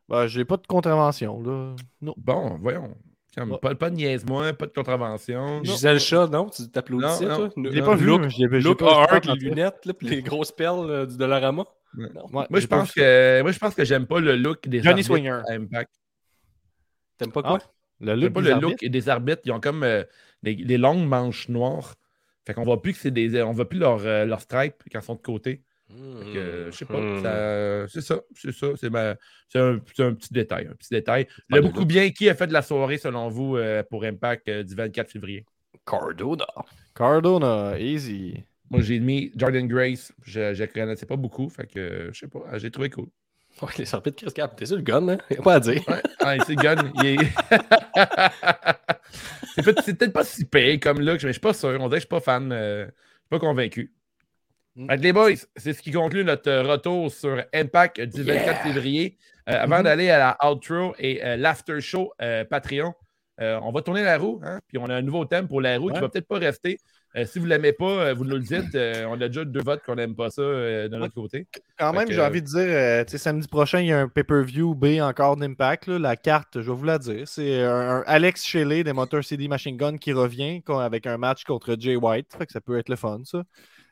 Speaker 3: bah, j'ai pas de contravention, là. Non.
Speaker 2: Bon, voyons. Comme,
Speaker 3: Ouais.
Speaker 2: pas, pas de niaise-moi, pas de contravention.
Speaker 1: Gisèle Chat, non? Tu t'applaudissais,
Speaker 2: Non, non.
Speaker 1: toi?
Speaker 3: Je l'ai pas vu,
Speaker 1: Look, hard, les lunettes, là, puis les grosses perles euh, du Dollarama.
Speaker 2: Ouais.
Speaker 1: Non.
Speaker 3: Ouais,
Speaker 2: Moi, je pense que moi, je pense que j'aime pas le look des
Speaker 3: Johnny
Speaker 2: arbitres
Speaker 3: Swinger.
Speaker 2: à Impact.
Speaker 1: T'aimes pas
Speaker 3: Ah,
Speaker 1: quoi?
Speaker 3: Le
Speaker 2: J'aime
Speaker 3: look
Speaker 2: pas
Speaker 3: des
Speaker 2: le
Speaker 3: arbitres.
Speaker 2: look des arbitres. Ils ont comme euh, des, des longues manches noires. Fait qu'on voit plus que c'est des. On voit plus leur, euh, leur stripe quand ils sont de côté. Euh, je sais pas.
Speaker 1: Hmm.
Speaker 2: C'est ça. C'est ça. C'est ma- c'est un, c'est un petit détail. Un petit détail. Le
Speaker 1: de
Speaker 2: beaucoup bien qui a fait de la soirée selon vous euh, pour Impact euh, du 24 février?
Speaker 1: Cardona.
Speaker 3: Cardona, easy.
Speaker 2: Moi, j'ai mis Jordan Grace. Je ne connaissais pas beaucoup. Fait que je sais pas. J'ai trouvé cool.
Speaker 1: Ouais, les arbitres Chris Cap, t'es sur le gun, hein? Y'a pas à dire.
Speaker 2: Ouais, ouais, c'est gun. Il est- c'est peut-être pas si payé comme look, mais je suis pas sûr. On dirait que je suis pas fan. euh, je suis pas convaincu.
Speaker 3: Mm.
Speaker 2: Fait que les boys, c'est ce qui conclut notre euh, retour sur Impact du 24 février. Euh, avant
Speaker 3: Mhm.
Speaker 2: d'aller à la outro et euh, l'after show euh, Patreon, on va tourner la roue. hein, puis on a un nouveau thème pour la roue qui
Speaker 3: Ouais.
Speaker 2: va peut-être pas rester. Si vous l'aimez pas, vous nous le dites. On a déjà deux votes qu'on n'aime pas ça de notre côté.
Speaker 3: Quand
Speaker 2: Fait
Speaker 3: même, j'ai envie de dire, samedi prochain, il y a un pay-per-view B encore d'Impact. La carte, je vais vous la dire, c'est un, un Alex Shelley des Motor City Machine Gun qui revient avec un match contre Jay White. Fait que ça peut être le fun, ça.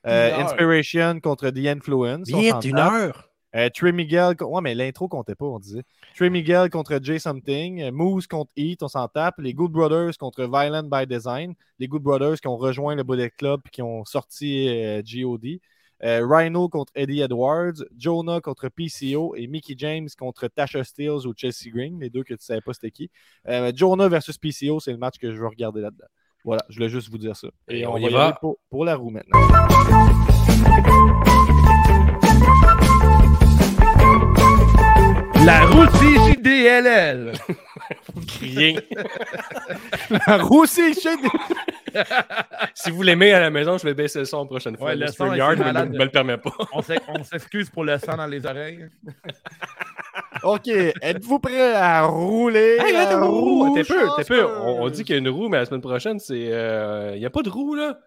Speaker 3: Euh,
Speaker 2: Une.
Speaker 3: Inspiration contre The Influence. s'en tape.
Speaker 1: heure.
Speaker 3: Euh, Trey Miguel, ouais, mais l'intro comptait pas, on disait. Trey Miguel contre Jay Something. Euh, Moose contre Heat, on s'en tape. Les Good Brothers contre Violent by Design. Les Good Brothers qui ont rejoint le Bullet Club et qui ont sorti euh, GOD. Euh, Rhino contre Eddie Edwards. Jonah contre PCO. Et Mickey James contre Tasha Steeles ou Chelsea Green. Les deux que tu savais pas c'était qui. Jonah versus PCO, c'est le match que je veux regarder là-dedans. Voilà, je voulais juste vous dire ça. Et,
Speaker 1: Et
Speaker 3: on,
Speaker 1: on y
Speaker 3: va pour, pour la roue maintenant.
Speaker 2: La route CJDLL!
Speaker 1: Rien.
Speaker 3: la roue, shit!
Speaker 1: si vous l'aimez à la maison, je vais baisser le son la prochaine fois.
Speaker 2: Ouais, le
Speaker 1: le
Speaker 2: son est
Speaker 1: StreamYard me, le permet pas.
Speaker 2: On s'excuse pour le sang dans les oreilles.
Speaker 3: OK, êtes-vous prêts à rouler?
Speaker 1: Hey,
Speaker 3: la roue
Speaker 1: T'es peu, t'es peu. On, on dit qu'il y a une roue, mais la semaine prochaine, c'est. Il n'y a pas de roue, là.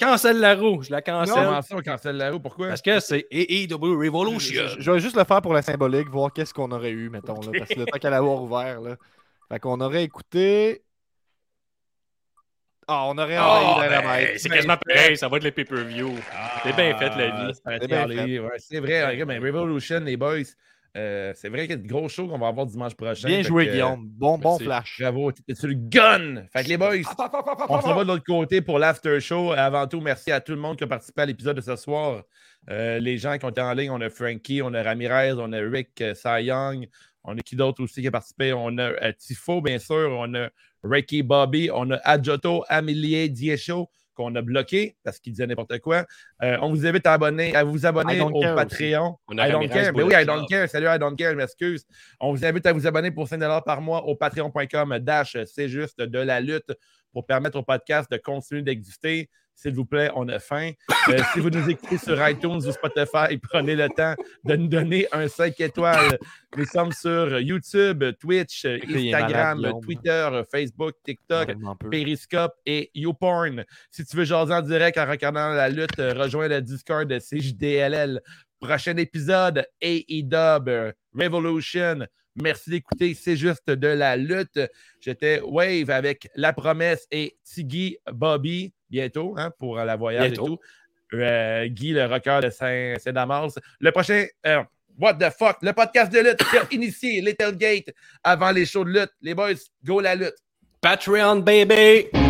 Speaker 1: Cancelle la roue. Je la cancelle.
Speaker 2: Comment ça, on cancelle la roue? Pourquoi?
Speaker 1: Parce que c'est AEW Revolution.
Speaker 3: Je, je vais juste le faire pour la symbolique, voir qu'est-ce qu'on aurait eu, mettons, là, parce que le temps qu'elle avoir ouvert, là. Fait qu'on aurait écouté... Ah, on aurait
Speaker 1: Oh, ben, c'est quasiment pareil, ça va être les pay-per-view. C'est bien fait, la vie.
Speaker 2: Ah,
Speaker 3: C'est
Speaker 2: ouais, c'est vrai, regarde, mais Revolution, les boys, euh, c'est vrai qu'il y a de gros shows qu'on va avoir dimanche prochain.
Speaker 3: Bien joué,
Speaker 2: que, euh,
Speaker 3: Guillaume. Bon, bon flash.
Speaker 2: Bravo, sur le gun! Fait que les boys, on s'en va de l'autre côté pour l'after show. Avant tout, merci à tout le monde qui a participé à l'épisode de ce soir. Euh, les gens qui ont été en ligne, on a Frankie, on a Ramirez, on a Rick Cy Young, on a qui d'autre aussi qui a participé? On a Tifo, bien sûr, on a Ricky Bobby, on a Adjoto, Amélie Diesho qu'on a bloqué parce qu'il disait n'importe quoi. Euh, on vous invite à, abonner, à vous abonner au Patreon.
Speaker 1: On a
Speaker 2: I don't care. Mais oui, I don't care. Salut, I don't care. Je m'excuse. On vous invite à vous abonner pour 5 par mois au patreon.com dash c'est juste de la lutte pour permettre au podcast de continuer d'exister. S'il vous plaît, on a faim. Euh, si vous nous écoutez sur iTunes ou Spotify, prenez le temps de nous donner un 5 étoiles. Nous sommes sur YouTube, Twitch,
Speaker 3: malade,
Speaker 2: Instagram. Twitter, Facebook, TikTok. Periscope et YouPorn. Si tu veux jaser en direct en regardant la lutte, euh, rejoins le Discord de CJDLL. Prochain épisode, AEW Revolution. Merci d'écouter, c'est juste de la lutte. J'étais Wave avec La Promesse et Tiggy Bobby bientôt hein, pour la voyage
Speaker 1: Bientôt.
Speaker 2: et tout. Euh, Guy, le rocker de Saint- Saint-Damas. Le prochain, euh, What the fuck, le podcast de lutte initié Little Gate avant les shows de lutte. Les boys, go la lutte.
Speaker 1: Patreon, baby!